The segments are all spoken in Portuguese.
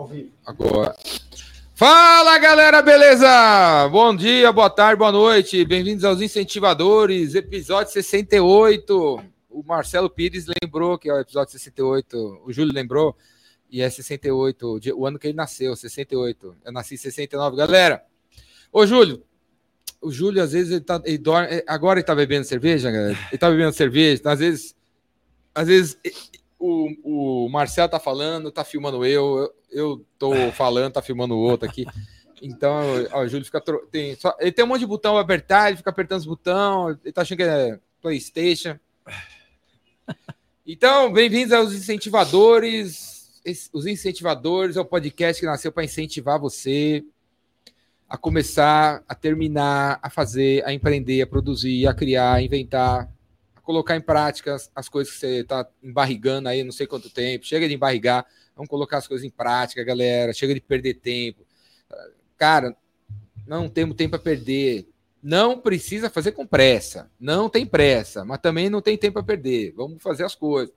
Ao vivo. Agora. Fala galera, beleza? Bom dia, boa tarde, boa noite. Bem-vindos aos Incentivadores, episódio 68. O Marcelo Pires lembrou que é o episódio 68. O Júlio lembrou. E é 68, o ano que ele nasceu, 68. Eu nasci em 69. Galera, ô Júlio, o Júlio às vezes ele tá, ele dorme, agora ele tá bebendo cerveja, galera. Ele tá bebendo cerveja, às vezes, às vezes o, o Marcelo tá falando, tá filmando eu, eu, tô falando, tá filmando o outro aqui. Então, ó, o Júlio fica. Tem, só, ele tem um monte de botão apertar, ele fica apertando os botões, ele tá achando que é PlayStation. Então, bem-vindos aos incentivadores. Os incentivadores é o podcast que nasceu para incentivar você a começar, a terminar, a fazer, a empreender, a produzir, a criar, a inventar, colocar em prática as, as coisas que você está embarrigando aí não sei quanto tempo. Chega de embarrigar, vamos colocar as coisas em prática, galera. Chega de perder tempo. Cara, não temos tempo a perder. Não precisa fazer com pressa. Não tem pressa, mas também não tem tempo a perder. Vamos fazer as coisas.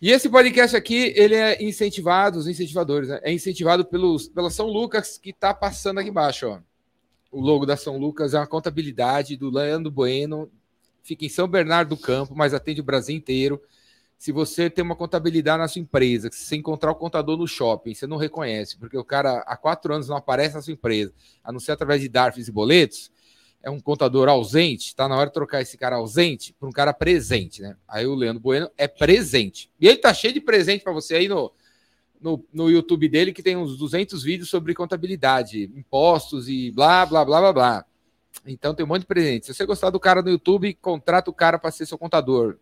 E esse podcast aqui, ele é incentivado, os incentivadores, né? é incentivado pelos, pela São Lucas, que está passando aqui embaixo. Ó. O logo da São Lucas é uma contabilidade do Leandro Bueno, fica em São Bernardo do Campo, mas atende o Brasil inteiro. Se você tem uma contabilidade na sua empresa, se você encontrar o contador no shopping, você não reconhece, porque o cara há quatro anos não aparece na sua empresa, a não ser através de DARFs e boletos, é um contador ausente, está na hora de trocar esse cara ausente por um cara presente, né? Aí o Leandro Bueno é presente. E ele tá cheio de presente para você aí no, no, no YouTube dele, que tem uns 200 vídeos sobre contabilidade, impostos e blá, blá, blá, blá, blá. Então tem um monte de presente. Se você gostar do cara no YouTube, contrata o cara para ser seu contador.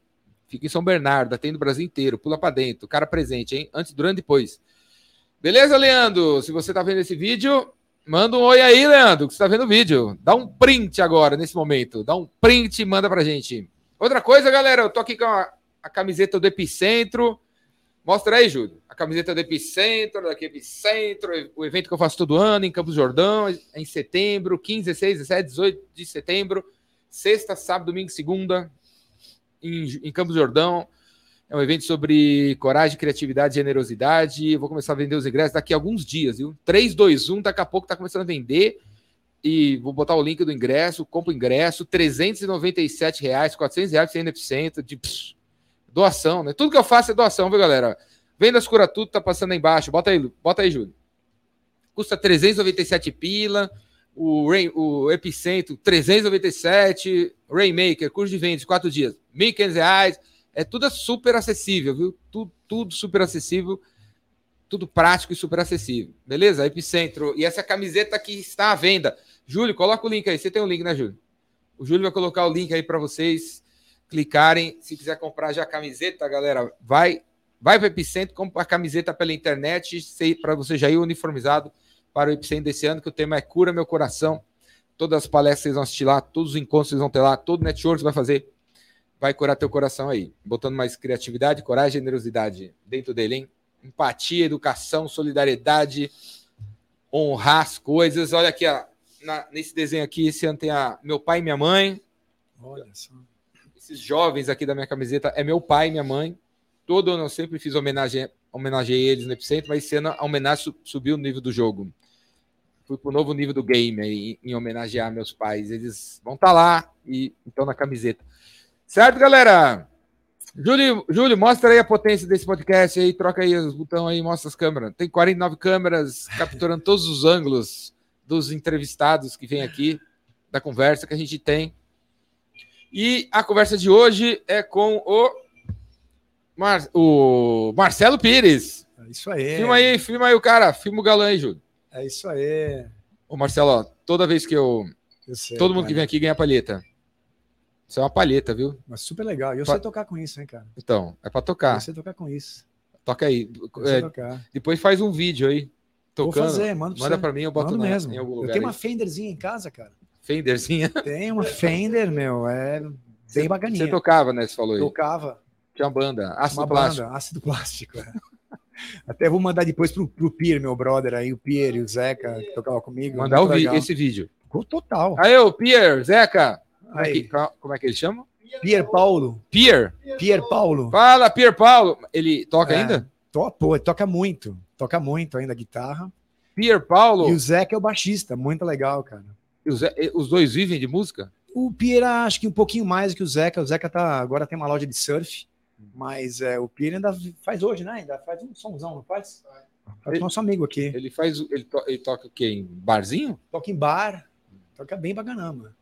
Fica em São Bernardo, atende o Brasil inteiro, pula para dentro. Cara presente, hein? Antes, durante e depois. Beleza, Leandro? Se você tá vendo esse vídeo, manda um oi aí, Leandro, que você tá vendo o vídeo. Dá um print agora, nesse momento. Dá um print e manda pra gente. Outra coisa, galera, eu tô aqui com a, a camiseta do Epicentro. Mostra aí, Júlio. A camiseta do Epicentro, daqui Epicentro, o evento que eu faço todo ano em Campos Jordão, em setembro, 15, 16, 17, 18 de setembro, sexta, sábado, domingo, segunda, em, em Campos Jordão. É um evento sobre coragem, criatividade generosidade. Vou começar a vender os ingressos daqui a alguns dias, viu? 3, 2, 1, daqui a pouco tá começando a vender. E vou botar o link do ingresso, compra o ingresso, 397 reais, 400 reais sem Epicentro, de pss, doação, né? Tudo que eu faço é doação, viu, galera? Vendas cura tudo, tá passando aí embaixo. Bota aí, bota aí, Júlio. Custa 397 pila. O, Rain, o Epicentro, 397. Rainmaker, curso de vendas, quatro dias, 1.500 reais. É tudo super acessível, viu? Tudo, tudo super acessível. Tudo prático e super acessível. Beleza? Epicentro. E essa camiseta aqui está à venda. Júlio, coloca o link aí. Você tem o um link, né, Júlio? O Júlio vai colocar o link aí para vocês clicarem. Se quiser comprar já a camiseta, galera, vai Vai para o Epicentro, compra a camiseta pela internet, para você já ir uniformizado para o Epicentro desse ano, que o tema é Cura Meu Coração. Todas as palestras vocês vão assistir lá, todos os encontros vocês vão ter lá, todo o network vai fazer, vai curar teu coração aí. Botando mais criatividade, coragem generosidade dentro dele, hein? Empatia, educação, solidariedade, honrar as coisas. Olha aqui, ó, na, nesse desenho aqui, esse ano tem a meu pai e minha mãe. Olha só. Esses jovens aqui da minha camiseta é meu pai e minha mãe todo ano eu sempre fiz homenagem, homenageei eles no Epicentro, mas esse ano a homenagem subiu o nível do jogo. Fui para o novo nível do game aí, em homenagear meus pais. Eles vão estar tá lá e estão na camiseta. Certo, galera? Júlio, Júlio, mostra aí a potência desse podcast aí, troca aí os botões aí, mostra as câmeras. Tem 49 câmeras capturando todos os ângulos dos entrevistados que vêm aqui, da conversa que a gente tem. E a conversa de hoje é com o Mar... o Marcelo Pires. É isso aí. Filma aí, filma aí o cara, filma o galã aí, Júlio. É isso aí. Ô Marcelo, ó, toda vez que eu. eu sei, todo mundo cara. que vem aqui ganha palheta. Isso é uma palheta, viu? Mas super legal. E eu pa... sei tocar com isso, hein, cara? Então, é pra tocar. Eu sei tocar com isso. Toca aí. É, tocar. Depois faz um vídeo aí. Tocando. Vou fazer, manda pra, manda pra mim, eu boto na, mesmo. Eu tenho aí. uma Fenderzinha em casa, cara. Fenderzinha? Tem uma Fender, meu. É bem bacaninha. Você tocava, né? Você falou aí. Tocava. Tinha uma banda, ácido uma plástico. Banda, ácido plástico. É. Até vou mandar depois pro, pro Pier, meu brother aí, o Pier e o Zeca, que tocava comigo. Mandar o esse vídeo. Total. Aí, o Pier, Zeca. Como é, que, como é que ele chama? Pier Paulo. Pier? Pier Paulo. Fala, Pier Paulo. Ele toca é, ainda? To, pô, toca muito. toca muito ainda guitarra. Pierre Paulo. E o Zeca é o baixista, muito legal, cara. Zé, os dois vivem de música? O Pierre acho que um pouquinho mais que o Zeca. O Zeca tá, agora tem uma loja de surf, mas é, o Pierre ainda faz hoje, né? Ainda faz um somzão, não faz? Faz ele, nosso amigo aqui. Ele faz, ele, to, ele toca o quê? Em barzinho? Toca em bar, toca bem pra caramba.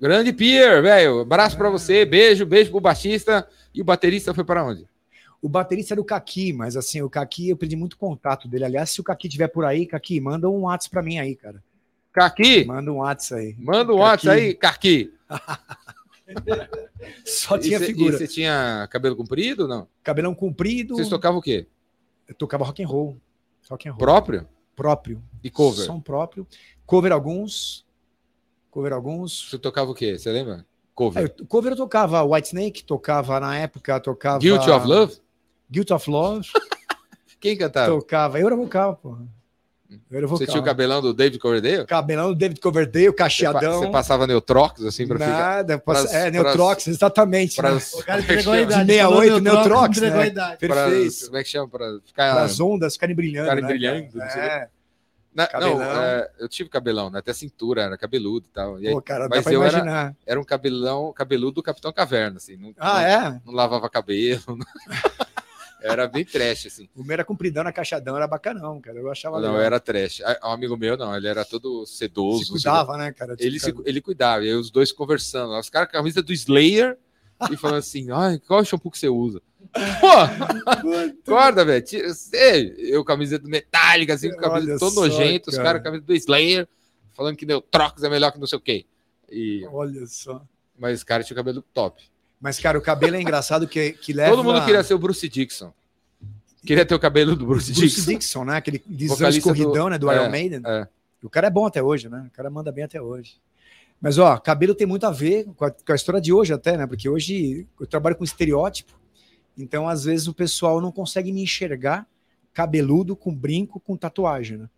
Grande Pierre, velho. Abraço é. para você, beijo, beijo pro baixista. E o baterista foi para onde? O baterista era o Kaki, mas assim, o Kaki, eu perdi muito contato dele. Aliás, se o Kaki estiver por aí, Kaki, manda um WhatsApp para mim aí, cara. Kaki? Manda um WhatsApp aí. Manda um WhatsApp aí, Kaki. Só tinha cê, figura. E você tinha cabelo comprido ou não? Cabelão comprido. Vocês tocavam o quê? Eu tocava rock and roll. Rock and roll. Próprio? Próprio. E cover? Som próprio. Cover alguns. Cover alguns. Você tocava o quê? Você lembra? Cover. É, cover eu tocava White Snake, tocava na época, tocava. Guilty of Love? Guilt of Love. Quem cantava? Tocava. Eu era vocal, pô. Você tinha o cabelão do David Coverdale? Cabelão do David Coverdale, cacheadão. Você, passava Neutrox assim para ficar? Nada, pras, é, Neutrox, pras, exatamente. Pras, né? O cara entregou a idade. 68, Neutrox, né? Perfeito. Pras, como é que chama? Para ficar... As ondas ficarem brilhando, Ficarem né? brilhando. É. Na, não, é, eu tive cabelão, né? Até cintura, era cabeludo e tal. E aí, Pô, cara, mas eu imaginar. Era, era um cabelão, cabeludo do Capitão Caverna, assim. Não, ah, não, é? Não lavava cabelo. era bem trash, assim. O meu era compridão na caixadão, era bacanão, cara. Eu achava Não, legal. era trash. Um amigo meu, não, ele era todo sedoso. Se cuidava, né, cara? Tipo, ele, se, ele cuidava, e aí os dois conversando. Os caras com a camisa do Slayer e falando assim: ai, qual o shampoo que você usa? Pô, acorda, velho. Eu, camiseta metálica, assim, com camisa todo nojento, os caras com camisa do Slayer, falando que Neutrox é melhor que não sei o quê. E... Olha só. Mas, cara, tinha o cabelo top. Mas, cara, o cabelo é engraçado que, que leva. Todo mundo queria ser o Bruce Dixon. Queria ter o cabelo do Bruce, Bruce Dixon. Dixon, né? Aquele escorridão, do... né? Do é, Iron Maiden. É. O cara é bom até hoje, né? O cara manda bem até hoje. Mas, ó, cabelo tem muito a ver com a, com a história de hoje até, né? Porque hoje eu trabalho com estereótipo. Então, às vezes, o pessoal não consegue me enxergar cabeludo, com brinco, com tatuagem, né?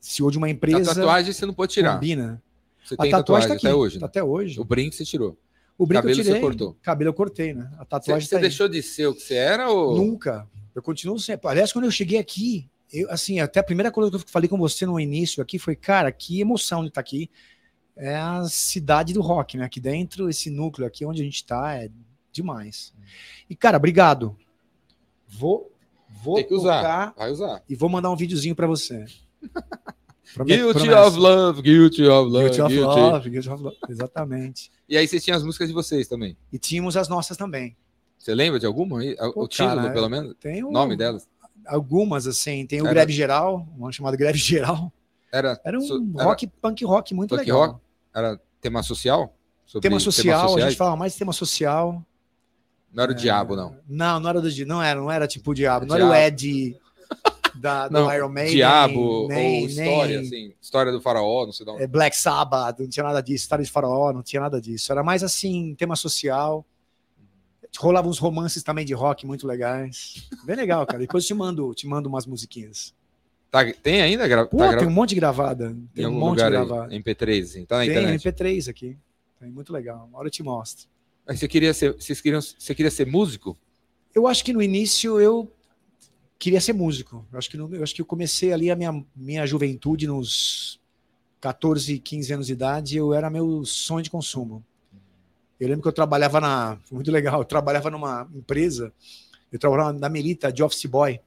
Se hoje uma empresa. A tatuagem você não pode tirar. Combina. Você tem a tatuagem, tatuagem tá aqui, até hoje. Né? Até hoje. O brinco você tirou. O brinco cabelo eu tirei. Você cortou. Cabelo eu cortei, né? A tatuagem Você, tá você deixou de ser o que você era ou. Nunca. Eu continuo sempre. Aliás, quando eu cheguei aqui, eu, assim, até a primeira coisa que eu falei com você no início aqui foi, cara, que emoção de estar aqui. É a cidade do rock, né? Aqui dentro, esse núcleo aqui onde a gente está é demais. E, cara, obrigado. Vou, vou Tem que usar. Vai usar. E vou mandar um videozinho para você. guilty of love, guilty of love. Guilty of guilty. love, guilty of love. Exatamente. E aí vocês tinham as músicas de vocês também? E tínhamos as nossas também. Você lembra de alguma? Pô, o título, cara, pelo menos? Tem o nome delas? Algumas, assim. Tem o Era... Greve Geral, um chamado Greve Geral. Era, Era um rock, punk rock muito punk legal. Rock? Era tema social? tema social, a gente falava mais tema social. Não era o é... diabo, não. Não, não era do não era, não era tipo o diabo, não diabo. era o Ed da, não, do Iron Maiden. Diabo, nem, ou história, nem, assim, história do faraó, não sei de onde. É, Black Sabbath, não tinha nada disso, história de faraó, não tinha nada disso. Era mais assim, tema social. Rolava uns romances também de rock muito legais. Bem legal, cara. Depois eu te mando, te mando umas musiquinhas. Tá, tem ainda? Gra Pô, tá tem um monte de gravada. Tem um monte de gravada. MP3, assim, tá na tem internet. MP3 aqui. Tem muito legal. Uma hora eu te mostro. Mas você queria ser, vocês queriam, você queria ser músico? Eu acho que no início eu queria ser músico. Eu acho que, eu acho que eu comecei ali a minha, minha juventude nos 14, 15 anos de idade, eu era meu sonho de consumo. Eu lembro que eu trabalhava na. Muito legal, eu trabalhava numa empresa, eu trabalhava na Melita de office boy,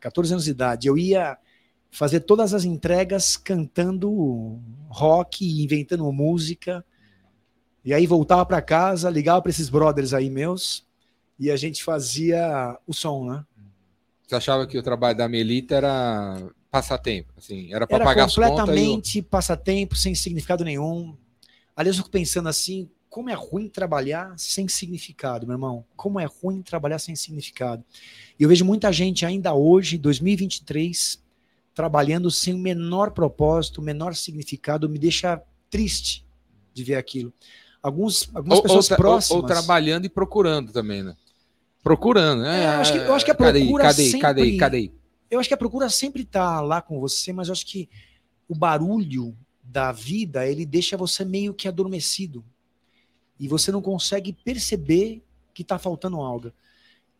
14 anos de idade. Eu ia fazer todas as entregas cantando rock, inventando música. E aí voltava para casa, ligava para esses brothers aí meus, e a gente fazia o som, né? Você achava que o trabalho da Melita era passatempo, assim, era para pagar as contas? completamente passatempo, sem significado nenhum. Aliás, eu fico pensando assim, como é ruim trabalhar sem significado, meu irmão. Como é ruim trabalhar sem significado. E eu vejo muita gente ainda hoje, 2023, trabalhando sem o menor propósito, o menor significado, me deixa triste de ver aquilo. Alguns, algumas ou, pessoas ou, próximas. Ou, ou, trabalhando e procurando também, né? Procurando, né? É, eu, acho que, eu acho que a procura cadê, sempre... Cadê, cadê, Eu acho que a procura sempre está lá com você, mas eu acho que o barulho da vida, ele deixa você meio que adormecido e você não consegue perceber que está faltando algo.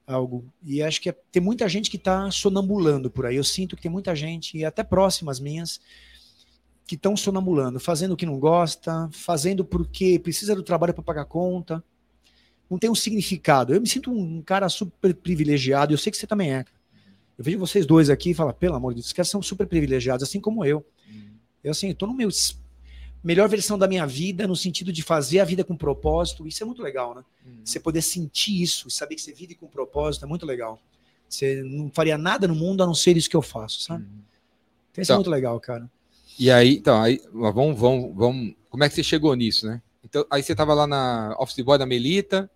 algo. E acho que é, tem muita gente que está sonambulando por aí. Eu sinto que tem muita gente, e até próximas minhas, que estão sonambulando, fazendo o que não gosta, fazendo porque precisa do trabalho para pagar conta. Não tem um significado. Eu me sinto um cara super privilegiado, eu sei que você também é. Eu vejo vocês dois aqui e falo, pelo amor de Deus, os caras são super privilegiados, assim como eu. Eu, assim, estou no meu melhor versão da minha vida, no sentido de fazer a vida com propósito. Isso é muito legal, né? Uhum. Você poder sentir isso, saber que você vive com propósito, é muito legal. Você não faria nada no mundo a não ser isso que eu faço, sabe? Uhum. Então, isso é então, é muito legal, cara. E aí, então, aí, vamos, vamos, vamos. Como é que você chegou nisso, né? Então, aí você estava lá na Office Boy da Melita.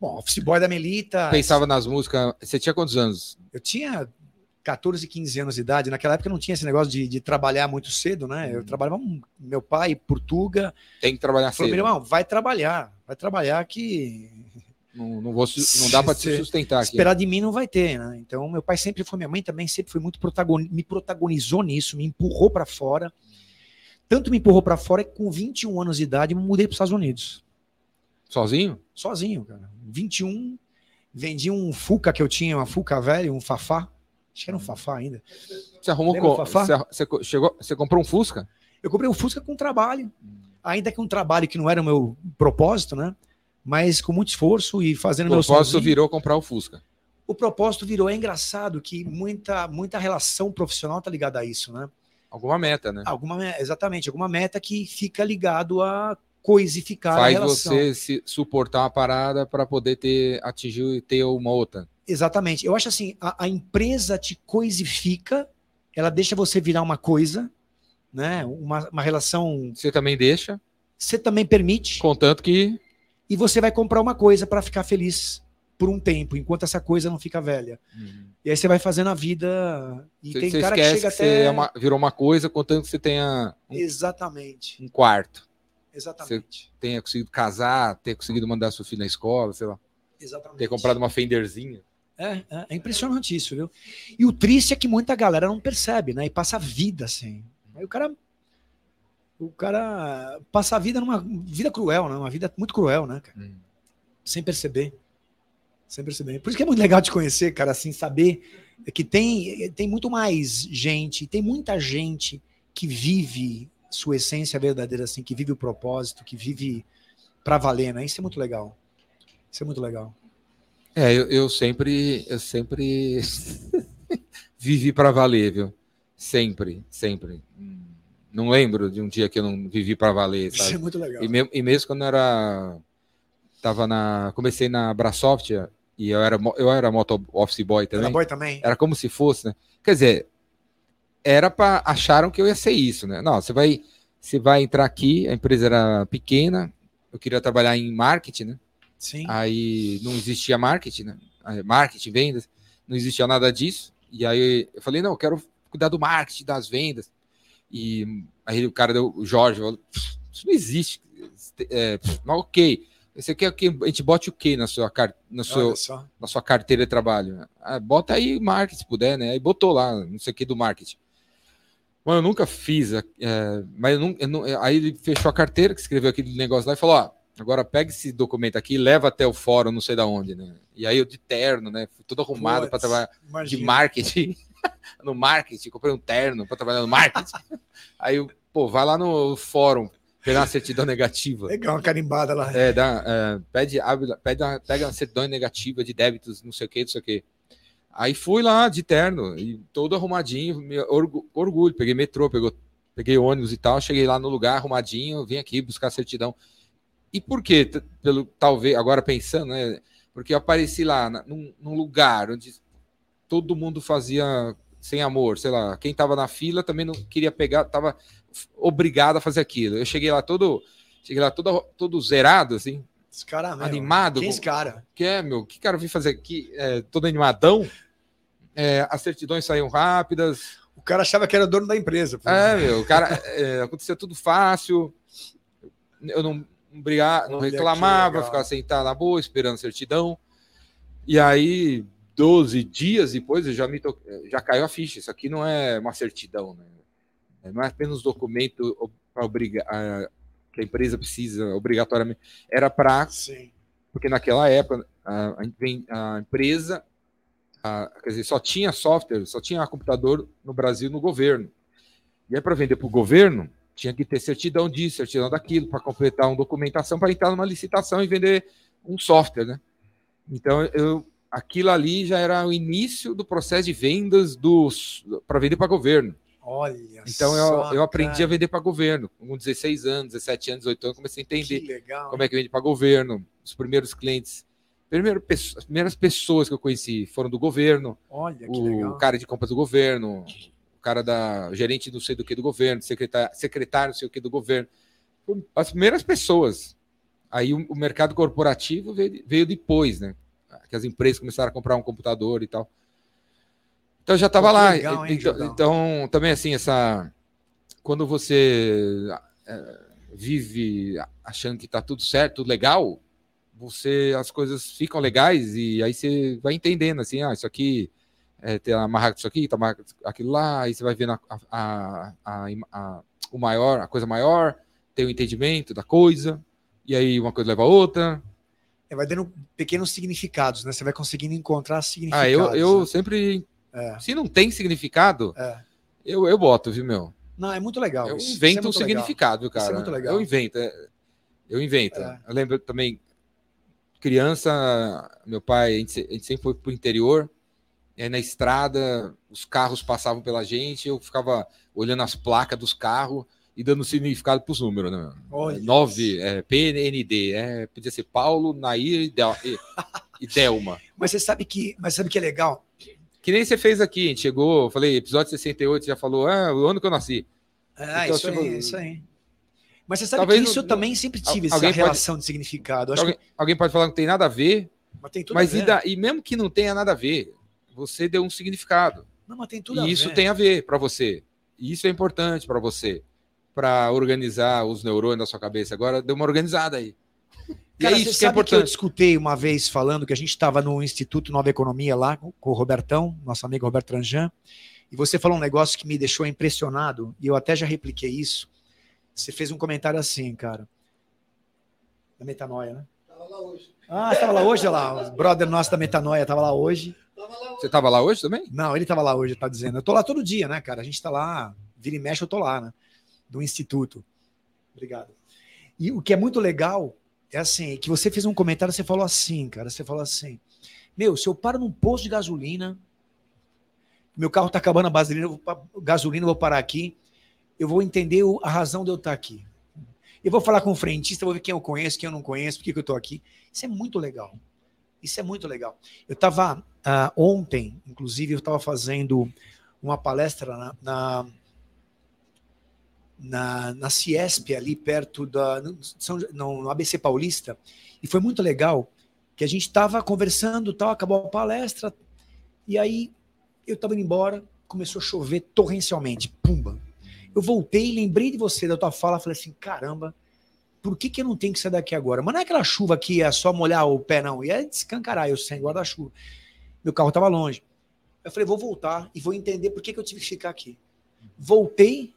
Bom, Office Boy da Melita. Pensava nas músicas. Você tinha quantos anos? Eu tinha 14, 15 anos de idade. Naquela época não tinha esse negócio de, de trabalhar muito cedo, né? Eu uhum. trabalhava, meu pai, Portuga. Tem que trabalhar falou, cedo. Meu irmão, vai trabalhar, vai trabalhar que. Não, não, vou, não dá para te sustentar aqui. Esperar de mim não vai ter, né? Então, meu pai sempre foi, minha mãe também sempre foi muito protagonista, me protagonizou nisso, me empurrou para fora. Tanto me empurrou para fora que com 21 anos de idade eu mudei para os Estados Unidos. Sozinho? Sozinho, cara. 21, vendi um Fuca que eu tinha, uma Fuca velho, um Fafá. Acho que era um Fafá ainda. Você arrumou com. Você, você, chegou, você comprou um Fusca? Eu comprei um Fusca com trabalho. Ainda que um trabalho que não era o meu propósito, né? Mas com muito esforço e fazendo meu O propósito virou comprar o Fusca. O propósito virou. É engraçado que muita, muita relação profissional tá ligada a isso, né? Alguma meta, né? Alguma, exatamente, alguma meta que fica ligado a coisificar Faz a relação. você se suportar uma parada para poder ter atingir e ter uma outra. Exatamente. Eu acho assim, a, a, empresa te coisifica, ela deixa você virar uma coisa, né? Uma, uma relação. Você também deixa. Você também permite. Contanto que. E você vai comprar uma coisa para ficar feliz por um tempo, enquanto essa coisa não fica velha. Uhum. E aí você vai fazendo a vida. E você, tem você cara que chega que até. É uma, virou uma coisa, contanto que você tenha. Um, Exatamente. Um quarto. Exatamente. Você tenha conseguido casar, ter conseguido mandar seu filho na escola, sei lá. Exatamente. Ter comprado uma Fenderzinha. É, é, é, impressionante isso, viu? E o triste é que muita galera não percebe, né? E passa a vida assim. Aí o cara. O cara passa a vida numa vida cruel, né? Uma vida muito cruel, né, cara? Hum. Sem perceber. Sem perceber. Por isso que é muito legal te conhecer, cara, assim, saber que tem, tem muito mais gente, tem muita gente que vive sua essência verdadeira, assim, que vive o propósito, que vive para valer, né? Isso é muito legal. Isso é muito legal. É, eu, eu sempre, eu sempre vivi para valer, viu? Sempre, sempre. Não lembro de um dia que eu não vivi para valer, sabe? Isso é muito legal. E, me, e mesmo quando eu era tava na, comecei na Brasoft e eu era eu era moto office boy também. Era boy também. Era como se fosse, né? Quer dizer, era para acharam que eu ia ser isso, né? Não, você vai você vai entrar aqui, a empresa era pequena, eu queria trabalhar em marketing, né? Sim. Aí não existia marketing, né? Marketing, vendas, não existia nada disso. E aí eu falei, não, eu quero cuidar do marketing, das vendas. E aí o cara deu, o Jorge, falou, isso não existe. É, ok. Você quer que a gente bote o que na sua, na, sua, na sua carteira de trabalho? Ah, bota aí marketing, se puder, né? Aí botou lá, não sei o que do marketing. Mano, eu nunca fiz, é, mas eu não, eu não, aí ele fechou a carteira, que escreveu aquele negócio lá e falou: ó, Agora pega esse documento aqui e leva até o fórum, não sei da onde, né? E aí eu de terno, né? Fui todo arrumado para trabalhar imagina. de marketing. no marketing, comprei um terno para trabalhar no marketing. aí, pô, vai lá no fórum, pegar uma certidão negativa. Legal, uma carimbada lá. É, dá, é, pede, pede uma, pega uma certidão negativa de débitos, não sei o que, não sei o que. Aí fui lá de terno, e todo arrumadinho, orgulho, peguei metrô, pegou, peguei ônibus e tal, cheguei lá no lugar arrumadinho, vim aqui buscar a certidão. E por quê? Pelo, talvez, agora pensando, né? Porque eu apareci lá num, num lugar onde todo mundo fazia sem amor, sei lá, quem estava na fila também não queria pegar, estava obrigado a fazer aquilo. Eu cheguei lá todo, cheguei lá todo, todo zerado, assim, esse cara, animado. Quem é esse cara? Que é, meu? Que cara eu vim fazer aqui? É, todo animadão. É, as certidões saíam rápidas. O cara achava que era dono da empresa. É, meu, o cara é, acontecia tudo fácil. Eu não, brigar, não reclamava, ficava sentado na boa, esperando certidão. E aí, 12 dias depois, já, me to... já caiu a ficha. Isso aqui não é uma certidão, né? É, não é apenas documento obrigar que a empresa precisa obrigatoriamente. Era para. Porque naquela época, a, a empresa, a, quer dizer, só tinha software, só tinha computador no Brasil no governo. E aí, para vender para o governo, tinha que ter certidão disso, certidão daquilo, para completar uma documentação, para entrar numa licitação e vender um software, né? Então, eu, aquilo ali já era o início do processo de vendas para vender para governo. Olha então só, eu, eu aprendi cara. a vender para governo. Com 16 anos, 17 anos, 18 anos, comecei a entender como é que vende para governo. Os primeiros clientes, primeiro, as primeiras pessoas que eu conheci foram do governo. Olha que o legal. cara de compras do governo, o cara da gerente não sei do que do governo, secretário, secretário não sei o que do governo. As primeiras pessoas. Aí o, o mercado corporativo veio, veio depois, né? Que as empresas começaram a comprar um computador e tal. Então eu já estava lá. Legal, hein, então, então, também assim, essa. Quando você é, vive achando que está tudo certo, tudo legal, você as coisas ficam legais e aí você vai entendendo assim, ah, isso aqui é, tem amarrado isso aqui, tá amarrado aquilo lá, aí você vai vendo a, a, a, a, o maior, a coisa maior, tem o entendimento da coisa, e aí uma coisa leva a outra. É, vai dando pequenos significados, né? Você vai conseguindo encontrar significados. Ah, eu, eu né? sempre é. Se não tem significado, é. eu, eu boto, viu, meu? Não, é muito legal. Eu isso. invento isso é um significado, legal. cara. Isso é muito legal. Eu invento. É, eu invento. É. Eu lembro também, criança, meu pai, a gente, a gente sempre foi pro interior, aí na estrada, os carros passavam pela gente, eu ficava olhando as placas dos carros e dando significado para os números, né? Olha 9, é, PND, é, podia ser Paulo, Nair e, Del, e, e Delma. Mas você sabe que, mas sabe que é legal? Que nem você fez aqui, a gente chegou, falei, episódio 68, já falou, ah, o ano que eu nasci. Ah, então, isso tipo, aí, isso aí. Mas você sabe que isso eu também sempre tive, essa relação pode, de significado. Alguém, que... alguém, pode falar que não tem nada a ver, mas, tem tudo mas a ver. E, da, e, mesmo que não tenha nada a ver, você deu um significado. Não, mas tem tudo e a isso ver. tem a ver para você. E isso é importante para você, para organizar os neurônios da sua cabeça. Agora deu uma organizada aí. Cara, e é isso você que é importante. Que eu discutei uma vez falando que a gente estava no Instituto Nova Economia lá com o Robertão, nosso amigo Roberto Tranjan, e você falou um negócio que me deixou impressionado, e eu até já repliquei isso. Você fez um comentário assim, cara. Da metanoia, né? Tava lá hoje. Ah, estava lá hoje, olha lá. O brother nosso da metanoia estava lá hoje. Você estava lá hoje também? Não, ele estava lá hoje, tá dizendo. Eu tô lá todo dia, né, cara? A gente está lá, vira e mexe, eu tô lá, né? Do Instituto. Obrigado. E o que é muito legal é assim, que você fez um comentário, você falou assim, cara, você falou assim, meu, se eu paro num posto de gasolina, meu carro tá acabando a gasolina, eu vou, gasolina, vou parar aqui, eu vou entender a razão de eu estar aqui. Eu vou falar com o frentista, vou ver quem eu conheço, quem eu não conheço, por que, eu estou aqui. Isso é muito legal. Isso é muito legal. Eu estava, ah, ontem, inclusive, eu estava fazendo uma palestra na, na na, na Ciesp, ali perto da. São, no, no ABC Paulista, e foi muito legal que a gente estava conversando, tal, acabou a palestra, e aí eu estava indo embora, começou a chover torrencialmente, pumba. Eu voltei, lembrei de você, da tua fala, falei assim, caramba, por que, que eu não tenho que sair daqui agora? Mas não é aquela chuva que é só molhar o pé, não, ia descancarar, eu sem guarda-chuva. Meu carro estava longe. Eu falei, vou voltar e vou entender por que, que eu tive que ficar aqui. Voltei,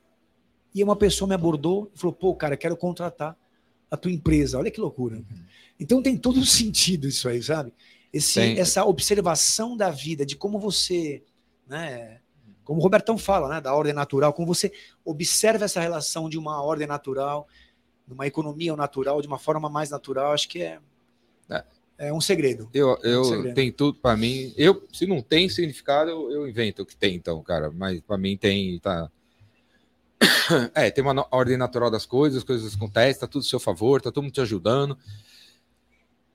e uma pessoa me abordou e falou: pô, cara, quero contratar a tua empresa. Olha que loucura. Uhum. Então tem todo um sentido isso aí, sabe? Esse, essa observação da vida, de como você, né, como o Robertão fala, né, da ordem natural, como você observa essa relação de uma ordem natural, de uma economia natural, de uma forma mais natural, acho que é, é. é um segredo. Eu, eu é um segredo. tenho tudo para mim. Eu, se não tem significado, eu, eu invento o que tem, então, cara. Mas para mim tem, tá, é, tem uma ordem natural das coisas, as coisas acontecem, tá tudo a seu favor, tá todo mundo te ajudando.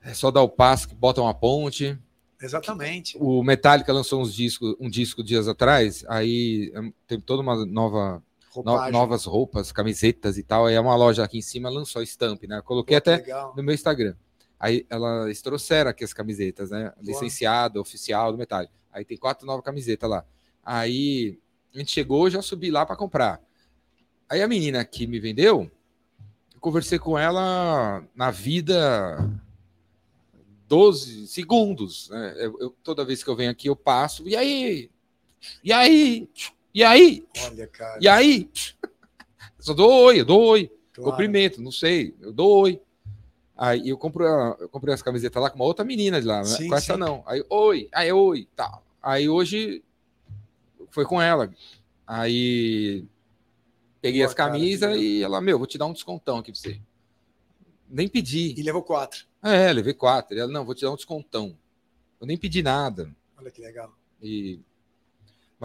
É só dar o passo que bota uma ponte. Exatamente. O Metallica lançou uns discos, um disco dias atrás, aí hum, tem toda uma nova no, novas roupas, camisetas e tal. Aí é uma loja aqui em cima lançou a Stamp, né? coloquei Pô, até legal. no meu Instagram. Aí elas trouxeram aqui as camisetas, né? Licenciado, oficial do Metallica. Aí tem quatro novas camisetas lá. Aí a gente chegou, já subi lá para comprar. Aí a menina que me vendeu, eu conversei com ela na vida 12 segundos. Né? Eu, eu, toda vez que eu venho aqui, eu passo. E aí? E aí? E aí? Olha, cara. E aí? só dou oi, eu dou oi. Claro. Cumprimento, não sei. Eu dou oi. Aí eu, compro, eu comprei as camisetas lá com uma outra menina de lá, né? Sim, com essa sim. não. Aí, oi, aí, oi, tal. Aí hoje foi com ela. Aí peguei Boa, as camisas e ela, meu, vou te dar um descontão aqui pra você. Nem pedi. E levou quatro. É, levei quatro. Ela, não, vou te dar um descontão. Eu nem pedi nada. Olha que legal. E...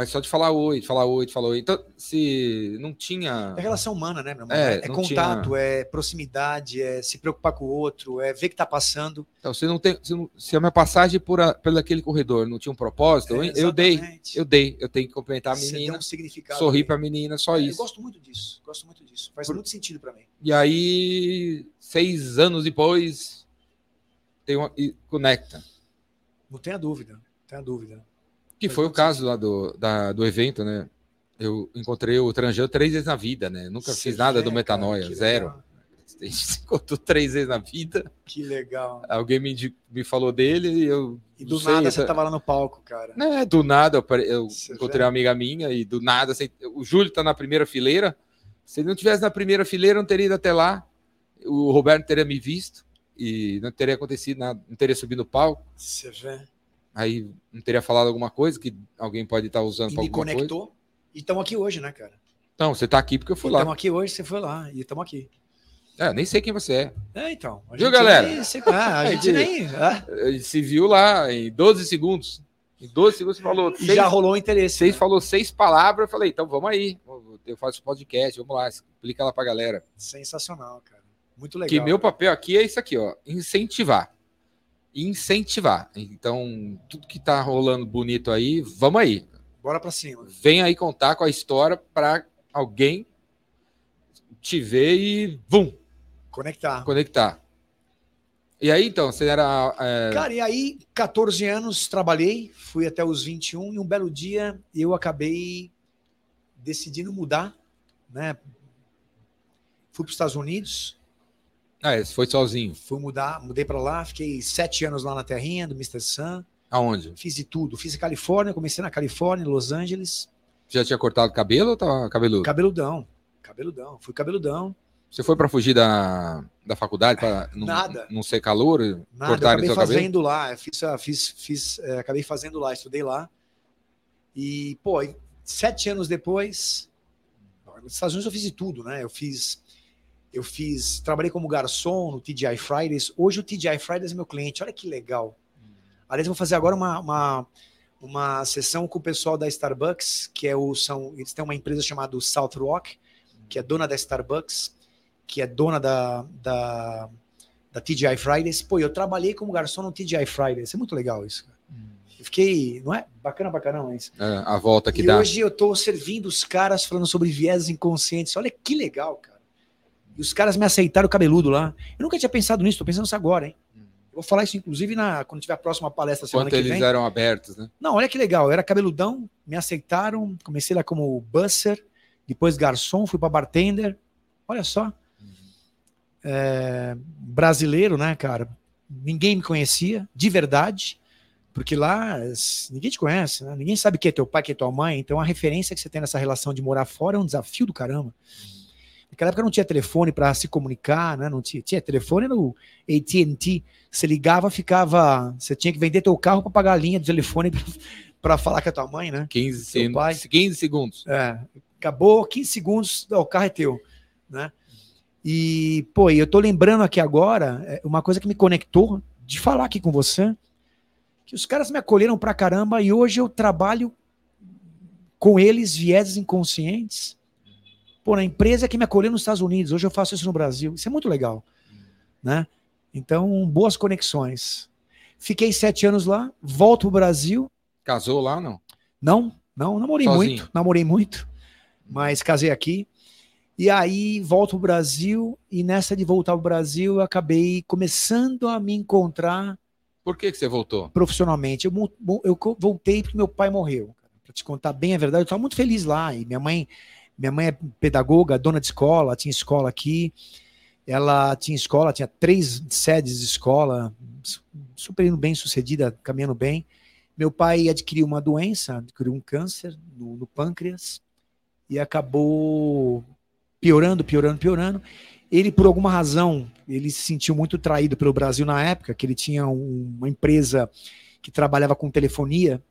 Mas só de falar oi, de falar oi, de falar oi. Então, se não tinha. É relação humana, né, meu irmão? É, É, contato, é proximidade, é se preocupar com o outro, é ver que tá passando. Então, se não tem. Se, não- se a minha passagem por a, pelo aquele corredor não tinha um propósito, eu- É, eu dei. Eu dei. Eu tenho que cumprimentar a menina, um significado sorrir para a menina, só É, Eu isso. gosto muito disso. Gosto muito disso. Faz Por- muito sentido pra mim. E aí, seis anos depois, tem uma, e conecta. Não tenha dúvida. Não tenha dúvida. Que foi o caso lá do, da- do evento, né? Eu encontrei o Tranjan três vezes na vida, né? Nunca Você fiz nada vê, do Metanoia, cara, zero. legal. A gente se encontrou três vezes na vida. Que legal. Alguém me, me falou dele e eu. E do sei, nada você ta- tava lá no palco, cara. Né, do nada, eu, eu encontrei vê? uma amiga minha e do nada, assim, o Júlio tá na primeira fileira. Se ele não tivesse na primeira fileira, eu não teria ido até lá. O Roberto teria me visto e não teria acontecido nada, não teria subido no palco. Você vê. Aí não teria falado alguma coisa que alguém pode estar usando E para me alguma coisa. conectou. E estamos aqui hoje, né, cara? Então, você tá aqui porque eu fui lá. Estamos aqui hoje, você foi lá. E estamos aqui. É, nem sei quem você é. É, então. a Viu, galera? nem se- ah, a gente Gente, nem. ah, se viu lá em 12 segundos. Em 12 segundos você falou e seis, já rolou o interesse. seis né? falou seis palavras. Eu falei, então vamos aí. Eu faço podcast, vamos lá, explica lá pra galera. Sensacional, cara. Muito legal. que meu cara. papel aqui é isso aqui, ó, incentivar. Incentivar. Então, tudo que tá rolando bonito aí, vamos aí. Bora pra cima. Vem aí contar com a história para alguém te ver e vum, Conectar. conectar. E aí, então, você era. é, Cara, e aí, 14 anos, trabalhei, fui até os 21, e um belo dia eu acabei decidindo mudar, né? Fui para os Estados Unidos, Ah, é, você foi sozinho. fui mudar, mudei para lá, fiquei sete anos lá na terrinha do Mr. Sun, Aonde? fiz de tudo. Fiz em Califórnia, comecei na Califórnia, em Los Angeles, Já tinha cortado cabelo ou tava cabeludo? cabeludão, cabeludão, fui cabeludão. Você foi para fugir da, da faculdade para não, Nada. não ser calor? Nada, eu cortarem acabei seu cabelo? fazendo lá, eu fiz, fiz, fiz eh, acabei fazendo lá, estudei lá. E, pô, sete anos depois, nos Estados Unidos eu fiz de tudo, né? Eu fiz, eu fiz, trabalhei como garçom no TGI Fridays. Hoje o TGI Fridays é meu cliente, olha que legal. Aliás, eu vou fazer agora uma, uma, uma sessão com o pessoal da Starbucks, que é o, são, eles têm uma empresa chamada South Rock, que é dona da Starbucks, que é dona da, da, da TGI Fridays. Pô, eu trabalhei como garçom no TGI Fridays. É muito legal isso. cara. Eu fiquei, não é? Bacana pra caramba isso. É, a volta que e dá. hoje eu tô servindo os caras falando sobre viés inconscientes. Olha que legal, cara. E os caras me aceitaram cabeludo lá. Eu nunca tinha pensado nisso, tô pensando nisso agora, hein? Eu vou falar isso, inclusive, na, quando tiver a próxima palestra semana Quanto que eles vem. eram abertos, né? Não, olha que legal. Eu era cabeludão, me aceitaram. Comecei lá como busser, depois garçom, fui para bartender. Olha só. É, brasileiro, né, cara? Ninguém me conhecia, de verdade. Porque lá ninguém te conhece, né? Ninguém sabe quem é teu pai, quem é tua mãe. Então a referência que você tem nessa relação de morar fora é um desafio do caramba. Naquela época não tinha telefone para se comunicar, né? Não tinha, tinha telefone no AT&T. Você ligava, ficava, você tinha que vender teu carro para pagar a linha do telefone para falar com a tua mãe, né? 15, Seu sen- pai. 15 segundos. É, acabou 15 segundos, ó, o carro é teu, né? E, pô, eu tô lembrando aqui agora, é, uma coisa que me conectou de falar aqui com você, que os caras me acolheram pra caramba e hoje eu trabalho com eles, vieses inconscientes. Pô, na empresa que me acolheu nos Estados Unidos, hoje eu faço isso no Brasil. Isso é muito legal, né? Então, boas conexões. Fiquei sete anos lá, volto pro Brasil, Casou lá, não? não, não, namorei Sozinho? muito, namorei muito, mas casei aqui. E aí volto pro Brasil e nessa de voltar pro Brasil eu acabei começando a me encontrar Por que, que você voltou? profissionalmente. Eu, eu voltei porque meu pai morreu. Para te contar bem a verdade, eu estava muito feliz lá. E minha mãe, minha mãe é pedagoga, dona de escola, tinha escola aqui. Ela tinha escola, tinha três sedes de escola, su- super bem sucedida, caminhando bem. Meu pai adquiriu uma doença, adquiriu um câncer no, no pâncreas e acabou piorando, piorando, piorando. Ele, por alguma razão, ele se sentiu muito traído pelo Brasil na época, que ele tinha um, uma empresa que trabalhava com telefonia.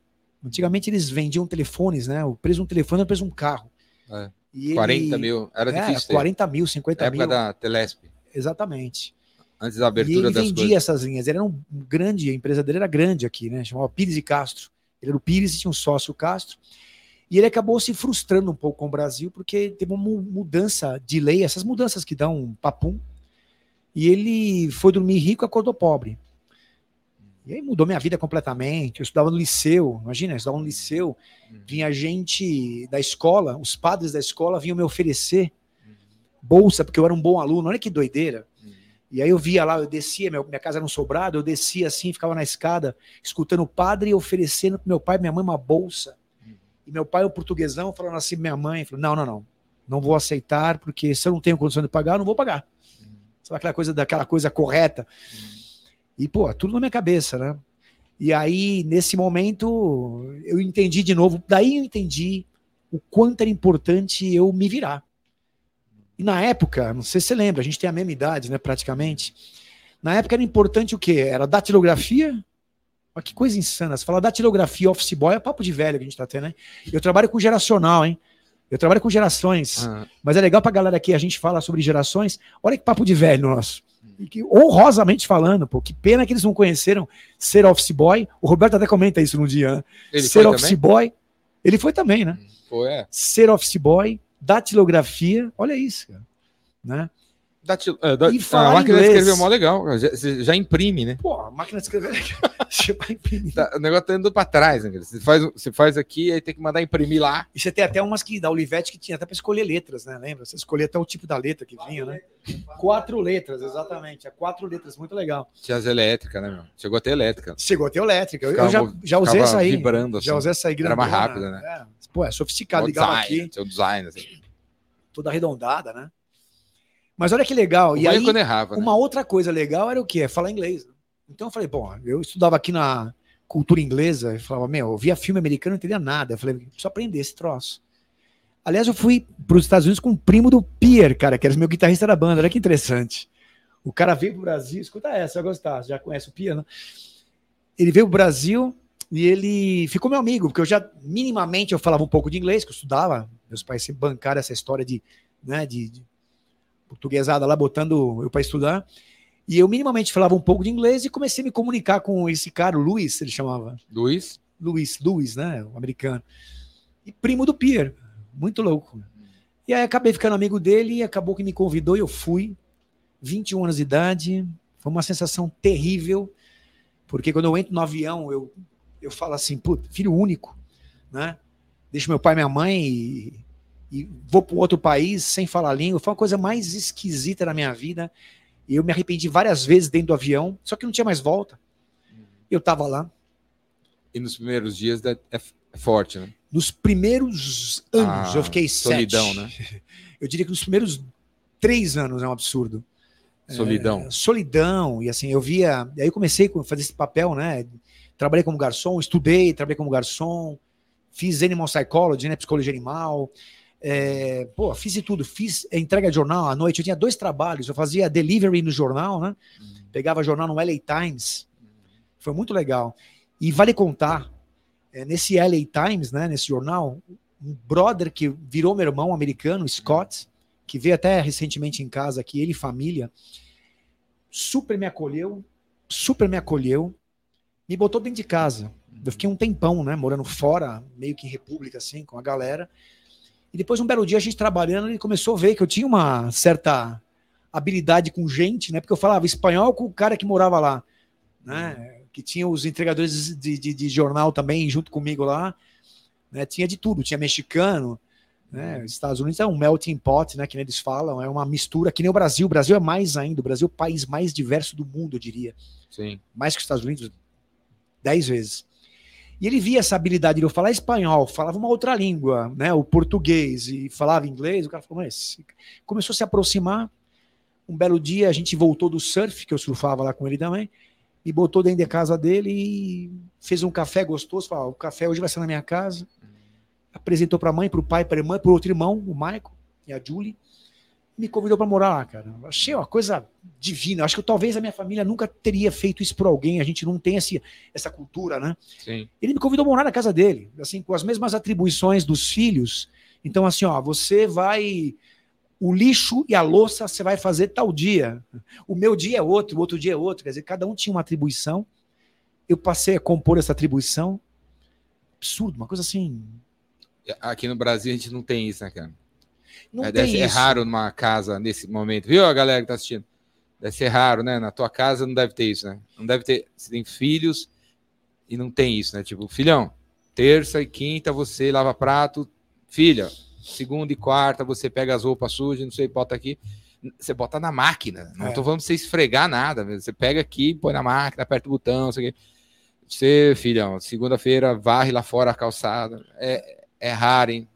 Antigamente eles vendiam telefones, né? O preço de um telefone é o preço de um carro. É. E 40 ele, mil, era é, difícil. 40 mil, 50 época mil. da Telesp. Exatamente. Antes da abertura e ele vendia coisas. essas linhas. Ele era um grande, a empresa dele era grande aqui, né? Chamava Pires e Castro. Ele era o Pires e tinha um sócio, o Castro. E ele acabou se frustrando um pouco com o Brasil, porque teve uma mudança de lei, essas mudanças que dão um papum. E ele foi dormir rico e acordou pobre. E aí mudou minha vida completamente. Eu estudava no liceu, imagina, eu estudava no liceu, uhum. vinha gente da escola, os padres da escola vinham me oferecer uhum. bolsa, porque eu era um bom aluno. Olha que doideira. Uhum. E aí eu via lá, eu descia, minha casa era um sobrado, eu descia assim, ficava na escada, escutando o padre oferecendo para meu pai e minha mãe uma bolsa. E meu pai, o portuguesão, falando assim, minha mãe, falou, não, não, não, não vou aceitar, porque se eu não tenho condição de pagar, eu não vou pagar. Sabe aquela coisa, daquela coisa correta? E, pô, tudo na minha cabeça, né? E aí, nesse momento, eu entendi de novo, daí eu entendi o quanto era importante eu me virar. E na época, não sei se você lembra, a gente tem a mesma idade, né, praticamente. Na época era importante o quê? Era datilografia, Olha que coisa insana. Você fala datilografia, office boy, é papo de velho que a gente tá tendo, hein? Eu trabalho com geracional, hein? Eu trabalho com gerações. Ah. Mas é legal pra galera aqui, a gente fala sobre gerações. Olha que papo de velho nosso. E que, honrosamente falando, pô, que pena que eles não conheceram ser office boy. O Roberto até comenta isso no dia. Né? Ele ser office também? boy. Ele foi também, né? Foi, é. Ser office boy, datilografia. Olha isso, cara. Né? Datil, uh, da, e a máquina inglês. de escrever é mó legal. Já, já, imprime, né? Pô, a máquina de escrever você vai imprimir. Tá, o negócio tá indo para trás, né? Você faz, você faz aqui, aí tem que mandar imprimir lá. E você tem até umas que da Olivetti que tinha até para escolher letras, né? Lembra? Você escolher até o tipo da letra que vinha, né? Quatro letras, exatamente. É quatro letras, muito legal. Tinha as elétricas, né, meu? Chegou até elétrica. Chegou até elétrica. Eu, eu já, já usei essa aí. Vibrando, assim. Já usei essa aí. Grandona, Era mais rápida, né? É. Pô, é sofisticado. Ligava design, aqui. Seu design, assim. Toda arredondada, né? Mas olha que legal. O e aí, errava, né? uma outra coisa legal era o quê? É falar inglês. Então eu falei, bom, eu estudava aqui na cultura inglesa, eu falava, meu, eu via filme americano, não entendia nada. Eu falei, preciso aprender esse troço. Aliás, eu fui para os Estados Unidos com o primo do Pierre, cara, que era meu guitarrista da banda. Olha que interessante. O cara veio para o Brasil, escuta essa, vai gostar, já conhece o Pierre, né? Ele veio para o Brasil e ele ficou meu amigo, porque eu já, minimamente, eu falava um pouco de inglês, que eu estudava. Meus pais se bancaram essa história de, né, de, de portuguesada lá, botando eu para estudar. E eu minimamente falava um pouco de inglês e comecei a me comunicar com esse cara, o Luiz, ele chamava. Luiz? Luiz, Luiz, né? O americano. E primo do Pierre. Muito louco. E aí acabei ficando amigo dele e acabou que me convidou e eu fui. 21 anos de idade. Foi uma sensação terrível. Porque quando eu entro no avião, eu, eu falo assim, filho único, né? Deixo meu pai e minha mãe e e vou para um outro país sem falar língua. Foi uma coisa mais esquisita na minha vida. E eu me arrependi várias vezes dentro do avião, só que não tinha mais volta. Eu estava lá. E nos primeiros dias é, é forte, né? Nos primeiros anos, ah, eu fiquei solidão, sete. né? Eu diria que nos primeiros três anos é um absurdo. Solidão. É, solidão. E assim, eu via. Aí eu comecei a fazer esse papel, né? Trabalhei como garçom, estudei, trabalhei como garçom, fiz Animal Psychology, né? Psicologia animal. É, pô, fiz de tudo, fiz entrega de jornal à noite. Eu tinha dois trabalhos. Eu fazia delivery no jornal, né? Uhum. Pegava jornal no LA Times. Foi muito legal. E vale contar, é, nesse LA Times, né, nesse jornal, um brother que virou meu irmão americano, Scott, que veio até recentemente em casa aqui, ele e família, super me acolheu, super me acolheu, me botou dentro de casa. Eu fiquei um tempão, né, morando fora, meio que em república, assim, com a galera. E depois, um belo dia, a gente trabalhando, ele começou a ver que eu tinha uma certa habilidade com gente, né? Porque eu falava espanhol com o cara que morava lá, né? Que tinha os entregadores de, de, de jornal também junto comigo lá, né? Tinha de tudo, tinha mexicano, né? Os Estados Unidos é um melting pot, né? Que eles falam, é uma mistura, que nem o Brasil. O Brasil é mais ainda, o Brasil é o país mais diverso do mundo, eu diria. Sim. Mais que os Estados Unidos, dez vezes. E ele via essa habilidade de eu falar espanhol, falava uma outra língua, né, o português e falava inglês. O cara falou, mas começou a se aproximar. Um belo dia a gente voltou do surf, que eu surfava lá com ele também, e botou dentro da casa dele e fez um café gostoso. Falou, o café hoje vai ser na minha casa. Apresentou para a mãe, para o pai, para a irmã, para o outro irmão, o Michael e a Julie. Me convidou para morar lá, cara. Achei uma coisa divina. Acho que talvez a minha família nunca teria feito isso por alguém. A gente não tem esse, essa cultura, né? Sim. Ele me convidou a morar na casa dele, assim, com as mesmas atribuições dos filhos. Então, assim, ó, você vai. O lixo e a louça você vai fazer tal dia. O meu dia é outro, o outro dia é outro. Quer dizer, cada um tinha uma atribuição. Eu passei a compor essa atribuição. Absurdo, uma coisa assim. Aqui no Brasil a gente não tem isso, né, cara? Não é, tem ser isso. raro numa casa nesse momento, viu, a galera que tá assistindo? Deve ser raro, né? Na tua casa não deve ter isso, né? Não deve ter. Você tem filhos e não tem isso, né? Tipo, filhão, terça e quinta você lava prato, filha, segunda e quarta você pega as roupas sujas, não sei, bota aqui. Você bota na máquina. Não É. tô falando pra você esfregar nada. mesmo. Você pega aqui, põe na máquina, aperta o botão, não sei o quê. Você, filhão, segunda-feira varre lá fora a calçada. É, é raro, hein?